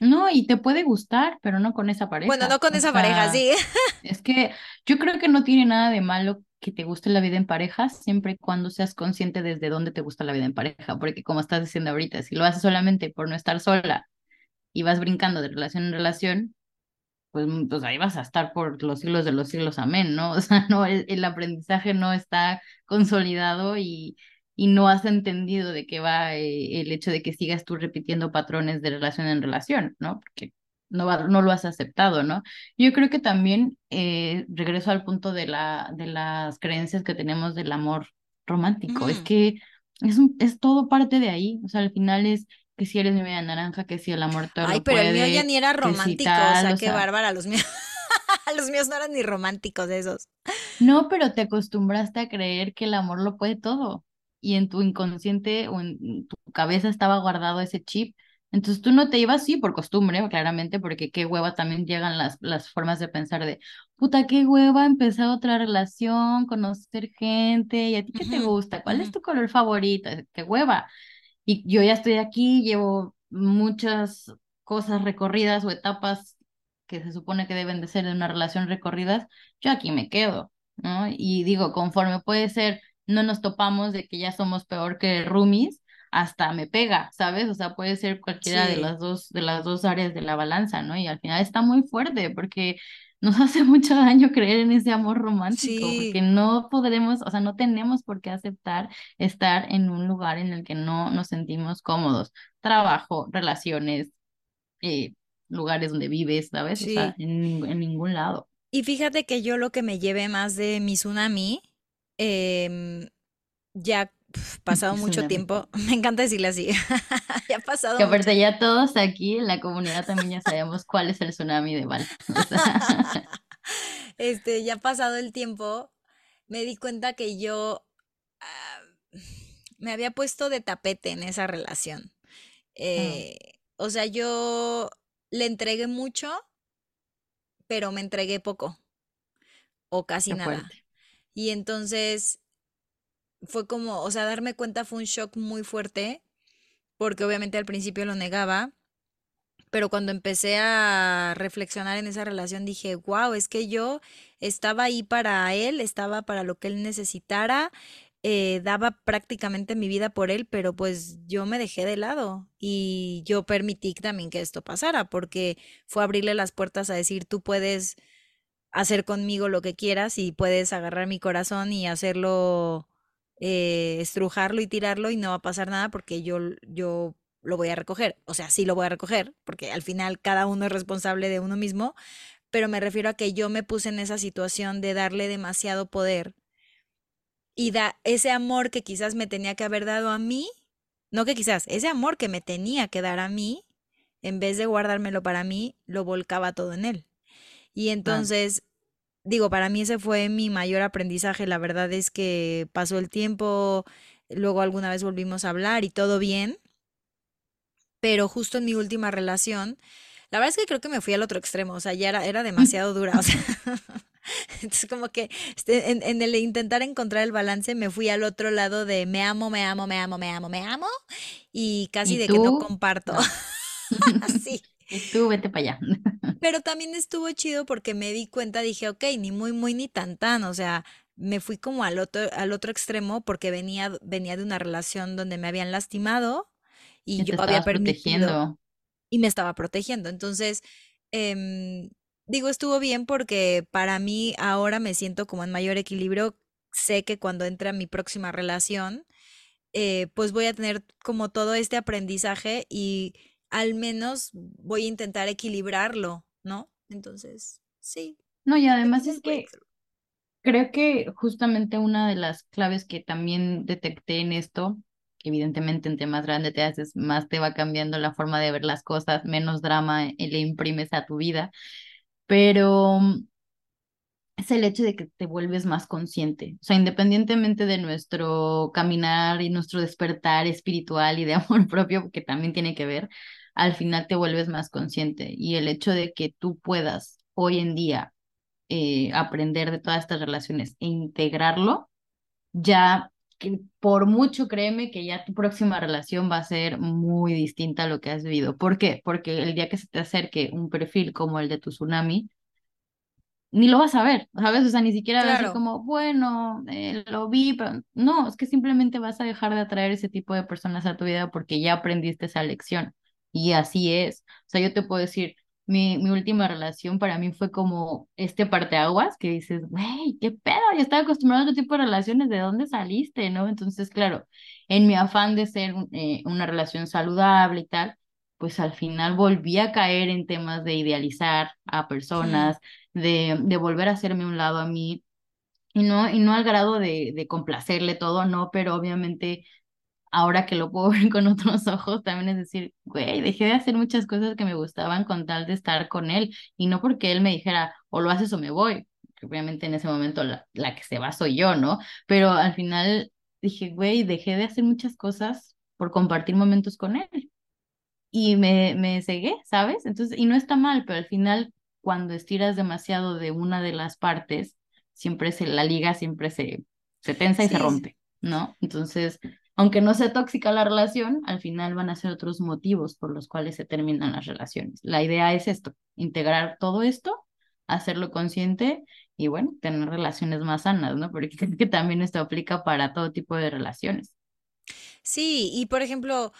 No, y te puede gustar, pero no con esa pareja. Bueno, no con esa pareja, sí. Es que yo creo que no tiene nada de malo que te guste la vida en pareja, siempre y cuando seas consciente desde dónde te gusta la vida en pareja, porque como estás diciendo ahorita, si lo haces solamente por no estar sola y vas brincando de relación en relación, pues, pues ahí vas a estar por los siglos de los siglos, amén, ¿no? O sea, no, el, el aprendizaje no está consolidado y, y no has entendido de qué va eh, el hecho de que sigas tú repitiendo patrones de relación en relación, ¿no? Porque no, va, no lo has aceptado, ¿no? Yo creo que también eh, regreso al punto de, la, de las creencias que tenemos del amor romántico, es que es, un, es todo parte de ahí, o sea, al final es que si eres mi media naranja, que si el amor todo Ay, pero el mío ya ni era romántico, o sea, qué bárbara, los míos. los míos no eran ni románticos esos. No, pero te acostumbraste a creer que el amor lo puede todo y en tu inconsciente o en tu cabeza estaba guardado ese chip. Entonces tú no te ibas, sí, por costumbre, claramente, porque qué hueva también llegan las, las formas de pensar de, puta, qué hueva empezar otra relación, conocer gente, y a ti qué te gusta, cuál es tu color favorito, qué hueva. Y yo ya estoy aquí, llevo muchas cosas recorridas o etapas que se supone que deben de ser de una relación recorridas, yo aquí me quedo, ¿no? Y digo, conforme puede ser no nos topamos de que ya somos peor que roomies, hasta me pega, ¿sabes? O sea, puede ser cualquiera de las dos, de las dos áreas de la balanza, ¿no? Y al final está muy fuerte porque nos hace mucho daño creer en ese amor romántico, porque no podremos, o sea, no tenemos por qué aceptar estar en un lugar en el que no nos sentimos cómodos. Trabajo, relaciones, eh, lugares donde vives, ¿sabes? O sea, en, en ningún lado. Y fíjate que yo lo que me llevé más de mi tsunami eh, ya pasado mucho tiempo, me encanta decirle así, ya ha pasado. Que aparte ya todos aquí en la comunidad también ya sabemos cuál es el tsunami de Val. este, ya ha pasado el tiempo, me di cuenta que yo ah, me había puesto de tapete en esa relación. Eh, o sea, yo le entregué mucho, pero me entregué poco o casi nada. Y entonces fue como, o sea, darme cuenta fue un shock muy fuerte, porque obviamente al principio lo negaba, pero cuando empecé a reflexionar en esa relación dije, wow, es que yo estaba ahí para él, estaba para lo que él necesitara, eh, daba prácticamente mi vida por él, pero pues yo me dejé de lado y yo permití también que esto pasara, porque fue abrirle las puertas a decir, tú puedes hacer conmigo lo que quieras y puedes agarrar mi corazón y hacerlo, eh, estrujarlo y tirarlo y no va a pasar nada porque yo, yo lo voy a recoger. O sea, sí lo voy a recoger porque al final cada uno es responsable de uno mismo, pero me refiero a que yo me puse en esa situación de darle demasiado poder y da ese amor que quizás me tenía que haber dado a mí, no que quizás, ese amor que me tenía que dar a mí, en vez de guardármelo para mí, lo volcaba todo en él. Y entonces, digo, para mí ese fue mi mayor aprendizaje. La verdad es que pasó el tiempo, luego alguna vez volvimos a hablar y todo bien. Pero justo en mi última relación, la verdad es que creo que me fui al otro extremo, o sea, ya era, era demasiado dura, o sea, entonces como que este, en, el intentar encontrar el balance me fui al otro lado de me amo, me amo, me amo, me amo, me amo, y casi de que no comparto. Así. Tú vete para allá. Pero también estuvo chido porque me di cuenta, dije, ok, ni muy, muy, ni tan, tan. O sea, me fui como al otro, al otro extremo porque venía, venía de una relación donde me habían lastimado y, yo había permitido. Y me estaba protegiendo. Entonces, em, digo, estuvo bien porque para mí ahora me siento como en mayor equilibrio. Sé que cuando entre a mi próxima relación, eh, pues voy a tener como todo este aprendizaje y al menos voy a intentar equilibrarlo, ¿no? Entonces, sí. No, y además es que creo que justamente una de las claves que también detecté en esto, que evidentemente entre más grande te haces, más te va cambiando la forma de ver las cosas, menos drama le imprimes a tu vida, pero es el hecho de que te vuelves más consciente. O sea, independientemente de nuestro caminar y nuestro despertar espiritual y de amor propio, que también tiene que ver, al final te vuelves más consciente. Y el hecho de que tú puedas hoy en día eh, aprender de todas estas relaciones e integrarlo, ya que por mucho créeme que ya tu próxima relación va a ser muy distinta a lo que has vivido. ¿Por qué? Porque el día que se te acerque un perfil como el de tu tsunami, ni lo vas a ver, ¿sabes? O sea, ni siquiera vas a decir como, bueno, eh, lo vi, pero no, es que simplemente vas a dejar de atraer ese tipo de personas a tu vida porque ya aprendiste esa lección. Y así es. O sea, yo te puedo decir, mi, mi última relación para mí fue como este parteaguas que dices, güey, qué pedo, yo estaba acostumbrado a otro tipo de relaciones, ¿de dónde saliste? ¿No? Entonces, claro, en mi afán de ser eh, una relación saludable y tal, pues al final volví a caer en temas de idealizar a personas, de, de volver a hacerme un lado a mí, y no, y no al grado de, de complacerle todo, no, pero obviamente ahora que lo puedo ver con otros ojos, también es decir, güey, dejé de hacer muchas cosas que me gustaban con tal de estar con él, y no porque él me dijera, o lo haces o me voy, que obviamente en ese momento la, la que se va soy yo, ¿no? Pero al final dije, güey, dejé de hacer muchas cosas por compartir momentos con él. Y me, me cegué, ¿sabes? Entonces, y no está mal, pero al final, cuando estiras demasiado de una de las partes, siempre se, la liga siempre se, se tensa y se rompe, ¿no? Entonces, aunque no sea tóxica la relación, al final van a ser otros motivos por los cuales se terminan las relaciones. La idea es esto, integrar todo esto, hacerlo consciente y bueno, tener relaciones más sanas, ¿no? Porque creo que también esto aplica para todo tipo de relaciones. Sí, y por ejemplo,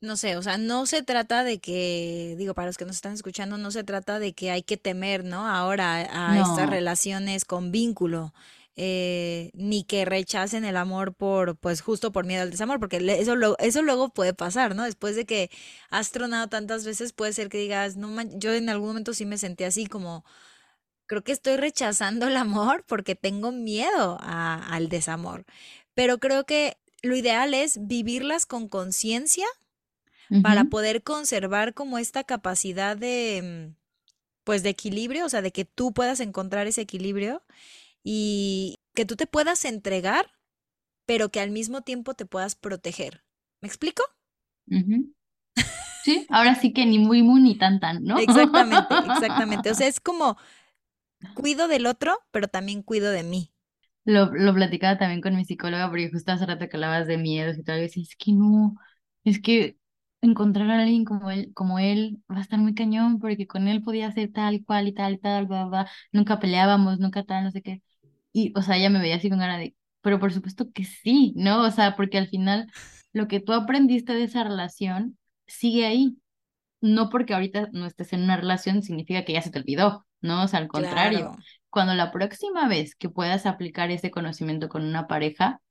no sé, o sea, no se trata de que, digo, para los que nos están escuchando, no se trata de que hay que temer, ¿no? Ahora a estas relaciones con vínculo eh, ni que rechacen el amor por, pues justo por miedo al desamor, porque eso, lo, eso luego puede pasar, ¿no? Después de que has tronado tantas veces, puede ser que digas, no, yo en algún momento sí me sentí así como, creo que estoy rechazando el amor porque tengo miedo al desamor, pero creo que lo ideal es vivirlas con conciencia para poder conservar como esta capacidad de, mm, pues de equilibrio, o sea, de que tú puedas encontrar ese equilibrio y que tú te puedas entregar, pero que al mismo tiempo te puedas proteger. ¿Me explico? Sí, ahora sí que ni muy, muy, ni tan, tan, ¿no? Exactamente, exactamente. O sea, es como cuido del otro, pero también cuido de mí. Lo, lo platicaba también con mi psicóloga, porque justo hace rato que hablabas de miedos y tal, y es que no, es que encontrar a alguien como él, como él va a estar muy cañón, porque con él podía hacer tal cual y tal y tal, bla, bla, nunca peleábamos, nunca tal, no sé qué. Y, o sea, ella me veía así con ganas de, pero por supuesto que sí, ¿no? O sea, porque al final lo que tú aprendiste de esa relación sigue ahí. No porque ahorita no estés en una relación significa que ya se te olvidó, ¿no? O sea, al contrario, cuando la próxima vez que puedas aplicar ese conocimiento con una pareja,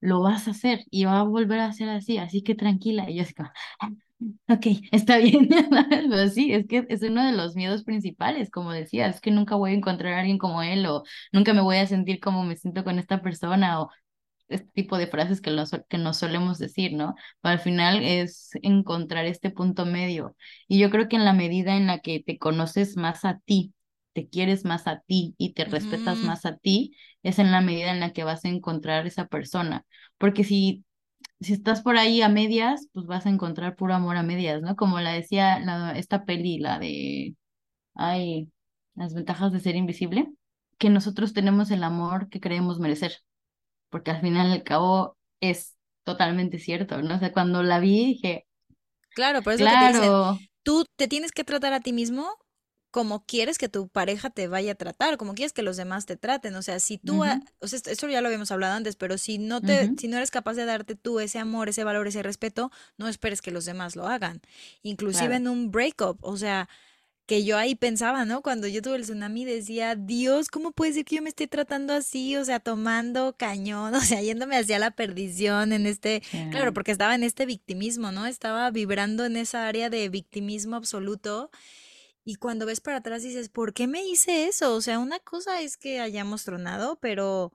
lo vas a hacer y va a volver a ser así, así que tranquila. Y yo así como, ah, ok, está bien. Pero sí, es que es uno de los miedos principales, como decía, es que nunca voy a encontrar a alguien como él o nunca me voy a sentir como me siento con esta persona o este tipo de frases que, los, que nos solemos decir, ¿no? Pero al final es encontrar este punto medio. Y yo creo que en la medida en la que te conoces más a ti, te quieres más a ti y te respetas más a ti, es en la medida en la que vas a encontrar esa persona. Porque si, si estás por ahí a medias, pues vas a encontrar puro amor a medias, ¿no? Como la decía la, esta peli, la de, ay, las ventajas de ser invisible, que nosotros tenemos el amor que creemos merecer, porque al final al cabo es totalmente cierto, ¿no? O sea, cuando la vi dije, claro, por eso claro. tú te tienes que tratar a ti mismo como quieres que tu pareja te vaya a tratar, como quieres que los demás te traten. O sea, si tú, o sea, esto ya lo habíamos hablado antes, pero si no te, si no eres capaz de darte tú ese amor, ese valor, ese respeto, no esperes que los demás lo hagan. Inclusive en un breakup, o sea, que yo ahí pensaba, ¿no? Cuando yo tuve el tsunami decía, Dios, ¿cómo puede ser que yo me esté tratando así? O sea, tomando cañón, o sea, yéndome hacia la perdición en este, claro, porque estaba en este victimismo, ¿no? Estaba vibrando en esa área de victimismo absoluto y cuando ves para atrás dices, ¿por qué me hice eso? O sea, una cosa es que hayamos tronado, pero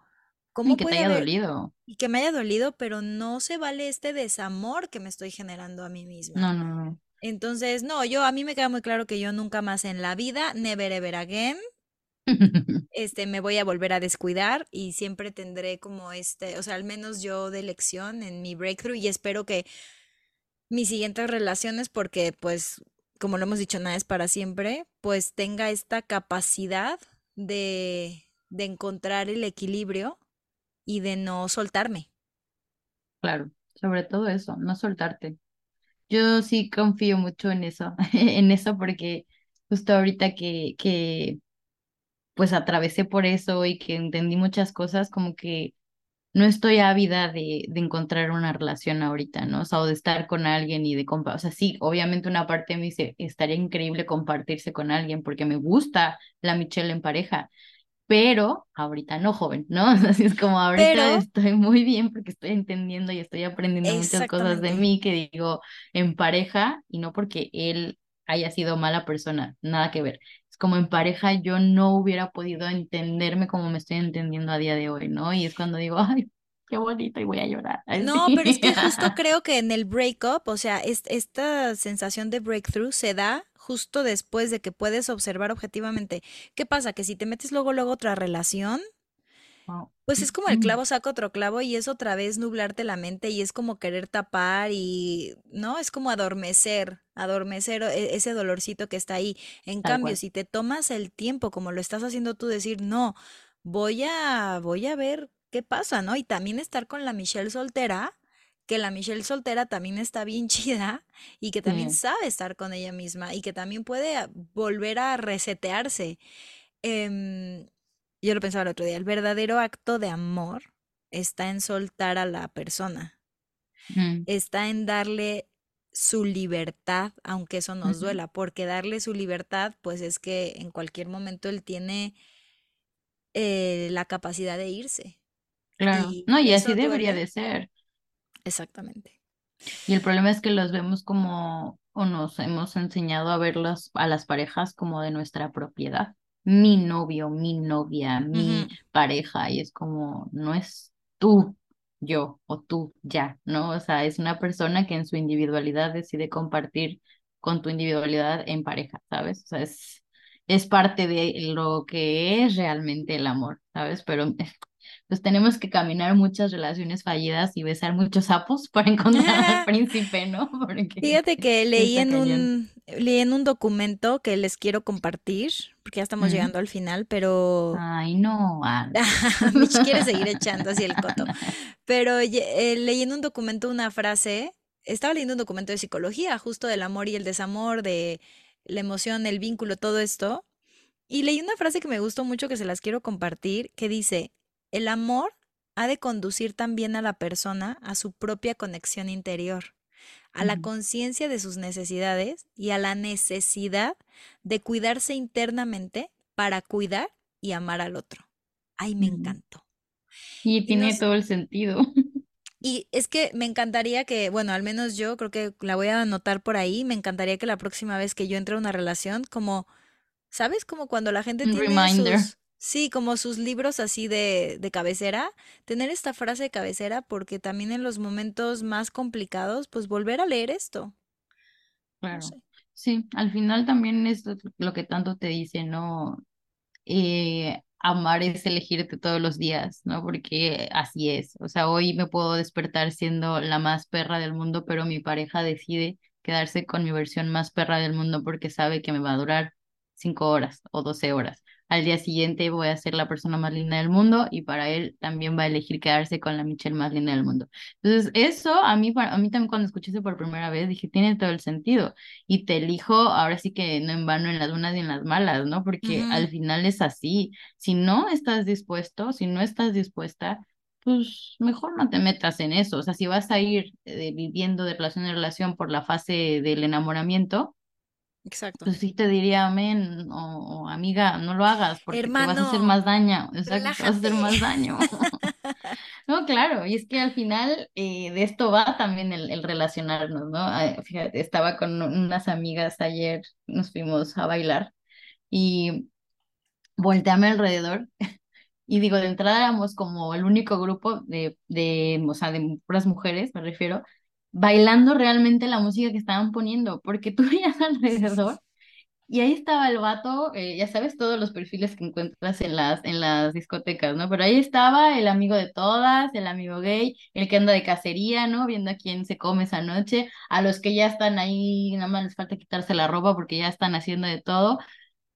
¿cómo y que te haya dolido. Y que me haya dolido, pero no se vale este desamor que me estoy generando a mí misma. No, no, no. Entonces, no, yo a mí me queda muy claro que yo nunca más en la vida, never ever again, este, me voy a volver a descuidar y siempre tendré como este, o sea, al menos yo de lección en mi breakthrough y espero que mis siguientes relaciones, porque pues como lo hemos dicho, nada es para siempre, pues tenga esta capacidad de, de encontrar el equilibrio y de no soltarme. claro, sobre todo eso, no soltarte. Yo sí confío mucho en eso, en eso porque justo ahorita que, que pues atravesé por eso y que entendí muchas cosas, como que no estoy ávida de, de encontrar una relación ahorita, ¿no? O sea, o de estar con alguien y de compartir, o sea, sí, obviamente una parte de mí dice, estaría increíble compartirse con alguien porque me gusta la Michelle en pareja, pero ahorita no, joven, ¿no? Así es como ahorita estoy muy bien porque estoy entendiendo y estoy aprendiendo muchas cosas de mí que digo en pareja y no porque él haya sido mala persona, nada que ver. Es como en pareja yo no hubiera podido entenderme como me estoy entendiendo a día de hoy, ¿no? Y es cuando digo, ay, qué bonito y voy a llorar. No, pero es que justo creo que en el breakup, o sea, esta sensación de breakthrough se da justo después de que puedes observar objetivamente. ¿Qué pasa? Que si te metes luego, luego otra relación, pues es como el clavo saca otro clavo y es otra vez nublarte la mente y es como querer tapar y, ¿no? Es como adormecer, adormecer e, ese dolorcito que está ahí. En cambio, si te tomas el tiempo como lo estás haciendo tú, decir, no, voy a, voy a ver qué pasa, ¿no? Y también estar con la Michelle soltera, que la Michelle soltera también está bien chida y que también sabe estar con ella misma y que también puede volver a resetearse. Em, yo lo pensaba el otro día, el verdadero acto de amor está en soltar a la persona, está en darle su libertad, aunque eso nos duela, porque darle su libertad, pues es que en cualquier momento él tiene eh, la capacidad de irse. Claro, no, y así debería de ser. Exactamente. Y el problema es que los vemos como, o nos hemos enseñado a verlos a las parejas como de nuestra propiedad. Mi novio, mi novia, mi pareja, y es como, no es tú, yo o tú, ya, ¿no? O sea, es una persona que en su individualidad decide compartir con tu individualidad en pareja, ¿sabes? O sea, es, es parte de lo que es realmente el amor, ¿sabes? Pero pues tenemos que caminar muchas relaciones fallidas y besar muchos sapos para encontrar al príncipe, ¿no? Fíjate que leí en un leí en un documento que les quiero compartir, porque ya estamos llegando al final, pero Ay, no. Mitch quiere seguir echando así el coto. Pero eh, leí en un documento una frase, estaba leyendo un documento de psicología, justo del amor y el desamor, de la emoción, el vínculo, todo esto. Y leí una frase que me gustó mucho que se las quiero compartir, que dice, el amor ha de conducir también a la persona a su propia conexión interior, a la conciencia de sus necesidades y a la necesidad de cuidarse internamente para cuidar y amar al otro. Ay, me encantó. Y tiene todo el sentido. Y es que me encantaría que, bueno, al menos yo creo que la voy a anotar por ahí, me encantaría que la próxima vez que yo entre a una relación, como, ¿sabes? Como cuando la gente tiene sus, Sí, como sus libros así de, de cabecera, tener esta frase de cabecera porque también en los momentos más complicados, pues volver a leer esto. Claro. Sí, al final también es lo que tanto te dice, ¿no? Eh, amar es elegirte todos los días, ¿no? Porque así es. O sea, hoy me puedo despertar siendo la más perra del mundo, pero mi pareja decide quedarse con mi versión más perra del mundo porque sabe que me va a durar cinco horas o doce horas al día siguiente voy a ser la persona más linda del mundo y para él también va a elegir quedarse con la Michelle más linda del mundo. Entonces, eso a mí, a mí también cuando escuché eso por primera vez dije, tiene todo el sentido y te elijo ahora sí que no en vano en las buenas y en las malas, ¿no? Porque al final es así. Si no estás dispuesto, si no estás dispuesta, pues mejor no te metas en eso. O sea, si vas a ir eh, viviendo de relación en relación por la fase del enamoramiento, Exacto. Pues sí te diría, amén, o, amiga, no lo hagas porque te vas a hacer más daño. Exacto, vas a hacer más daño. no, claro, y es que al final eh, de esto va también el, relacionarnos, ¿no? fíjate, estaba con unas amigas ayer, nos fuimos a bailar y volteame alrededor y digo, de entrada éramos como el único grupo de, de, o sea, de puras mujeres, me refiero, bailando realmente la música que estaban poniendo, porque tú veías alrededor y ahí estaba el vato, eh, ya sabes, todos los perfiles que encuentras en las, en las discotecas, ¿no? Pero ahí estaba el amigo de todas, el amigo gay, el que anda de cacería, ¿no? Viendo a quién se come esa noche, a los que ya están ahí, nada más les falta quitarse la ropa porque ya están haciendo de todo.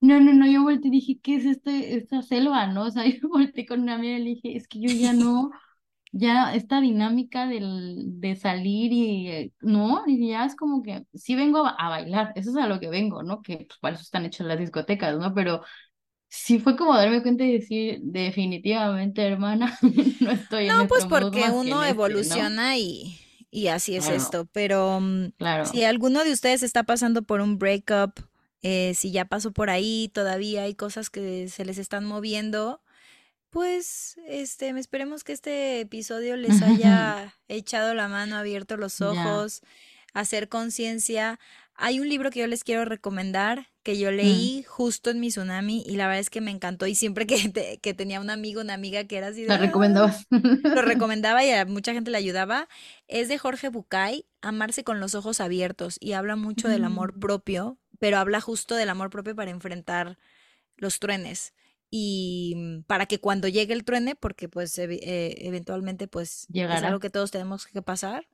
No, no, no, yo volteé y dije, ¿qué es este, esta selva, no? O sea, yo volteé con una amiga y le dije, es que yo ya no, ya esta dinámica del, de salir y eh, no, y ya es como que sí vengo a, bailar, eso es a lo que vengo, ¿no? Que pues, para eso están hechas las discotecas, ¿no? Pero sí fue como darme cuenta y decir, definitivamente, hermana, no estoy en No, pues porque uno este, evoluciona y, y así es esto, pero mm, claro. si alguno de ustedes está pasando por un breakup, eh, si ya pasó por ahí, todavía hay cosas que se les están moviendo, pues, este, esperemos que este episodio les haya echado la mano, abierto los ojos, hacer conciencia. Hay un libro que yo les quiero recomendar que yo mm. leí justo en mi tsunami y la verdad es que me encantó y siempre que, que tenía un amigo, una amiga que era así de... Lo recomendabas. Lo recomendaba y a mucha gente le ayudaba. Es de Jorge Bucay, Amarse con los ojos abiertos y habla mucho del amor mm. propio, pero habla justo del amor propio para enfrentar los truenes y mm, para que cuando llegue el truene, porque pues eh, eventualmente pues Llegará. es algo que todos tenemos que pasar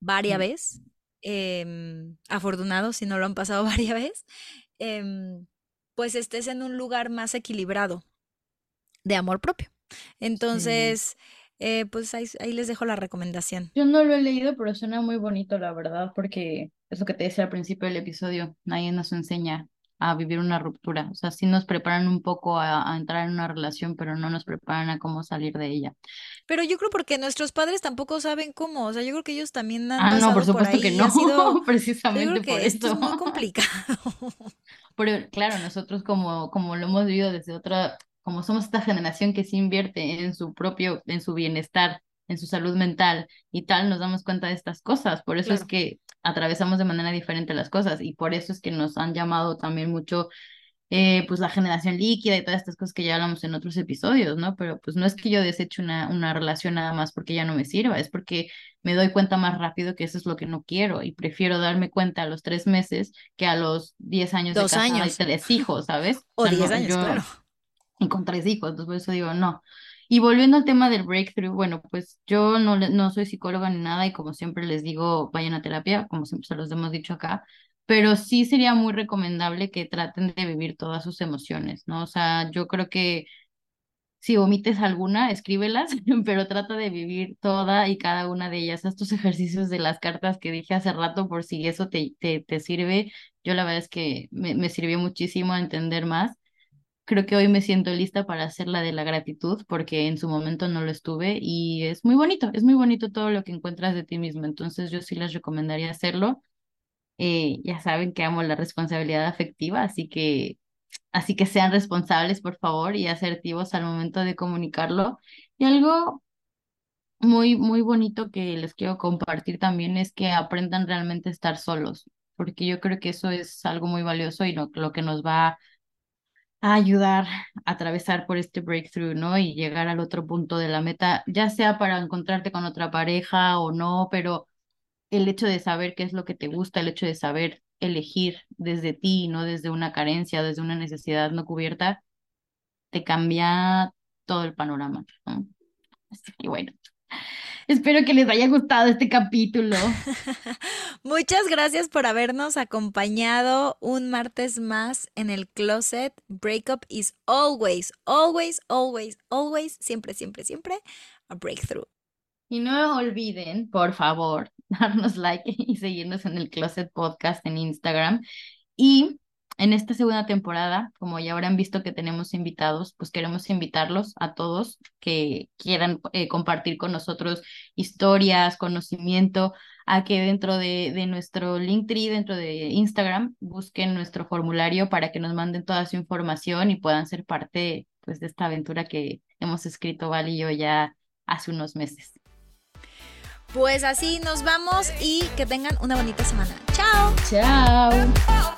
varias veces, em, afortunados si no lo han pasado varias veces, em, pues estés en un lugar más equilibrado de amor propio. Entonces, eh, pues ahí, ahí, les dejo la recomendación. Yo no lo he leído, pero suena muy bonito, la verdad, porque es lo que te decía al principio del episodio, nadie nos enseña a vivir una ruptura. O sea, sí nos preparan un poco a, entrar en una relación, pero no nos preparan a cómo salir de ella. Pero yo creo porque nuestros padres tampoco saben cómo. O sea, yo creo que ellos también han ah, no, por supuesto que no. Sido, precisamente por esto. Es muy complicado. pero claro, nosotros como, como lo hemos vivido desde otra, como somos esta generación que se invierte en su propio, en su bienestar, en su salud mental y tal, nos damos cuenta de estas cosas. Por eso es que atravesamos de manera diferente las cosas y por eso es que nos han llamado también mucho eh, pues la generación líquida y todas estas cosas que ya hablamos en otros episodios, ¿no? Pero pues no es que yo deseche una, una relación nada más porque ya no me sirva, es porque me doy cuenta más rápido que eso es lo que no quiero y prefiero darme cuenta a los tres meses que a los diez años Dos de años. y tres hijos, ¿sabes? O, diez años, claro. Y con tres hijos, entonces por eso digo, no. Y volviendo al tema del breakthrough, bueno, pues yo no, no soy psicóloga ni nada y como siempre les digo, vayan a terapia, como siempre se los hemos dicho acá, pero sí sería muy recomendable que traten de vivir todas sus emociones, ¿no? O sea, yo creo que si omites alguna, escríbelas, pero trata de vivir toda y cada una de ellas. Estos ejercicios de las cartas que dije hace rato, por si eso te, te, te sirve, yo la verdad es que me, me sirvió muchísimo a entender más creo que hoy me siento lista para hacer la de la gratitud porque en su momento no lo estuve y es muy bonito, es muy bonito todo lo que encuentras de ti mismo. Entonces yo sí les recomendaría hacerlo. Eh, ya saben que amo la responsabilidad afectiva, así que, así que sean responsables, por favor, y asertivos al momento de comunicarlo. Y algo muy, muy bonito que les quiero compartir también es que aprendan realmente a estar solos, porque yo creo que eso es algo muy valioso y lo, lo que nos va a ayudar a atravesar por este breakthrough, ¿no? Y llegar al otro punto de la meta, ya sea para encontrarte con otra pareja o no, pero el hecho de saber qué es lo que te gusta, el hecho de saber elegir desde ti, no desde una carencia, desde una necesidad no cubierta, te cambia todo el panorama, ¿no? Bueno, Espero que les haya gustado este capítulo. Muchas gracias por habernos acompañado un martes más en el closet. Breakup is always, always, always, always, siempre, siempre, siempre a breakthrough. Y no olviden, por favor, darnos like y seguirnos en el Closet Podcast en Instagram. Y en esta segunda temporada, como ya habrán visto que tenemos invitados, pues queremos invitarlos a todos que quieran eh, compartir con nosotros historias, conocimiento, a que dentro de, de nuestro Linktree, dentro de Instagram, busquen nuestro formulario para que nos manden toda su información y puedan ser parte pues, de esta aventura que hemos escrito Val y yo ya hace unos meses. Pues así nos vamos y que tengan una bonita semana. Chao. Chao.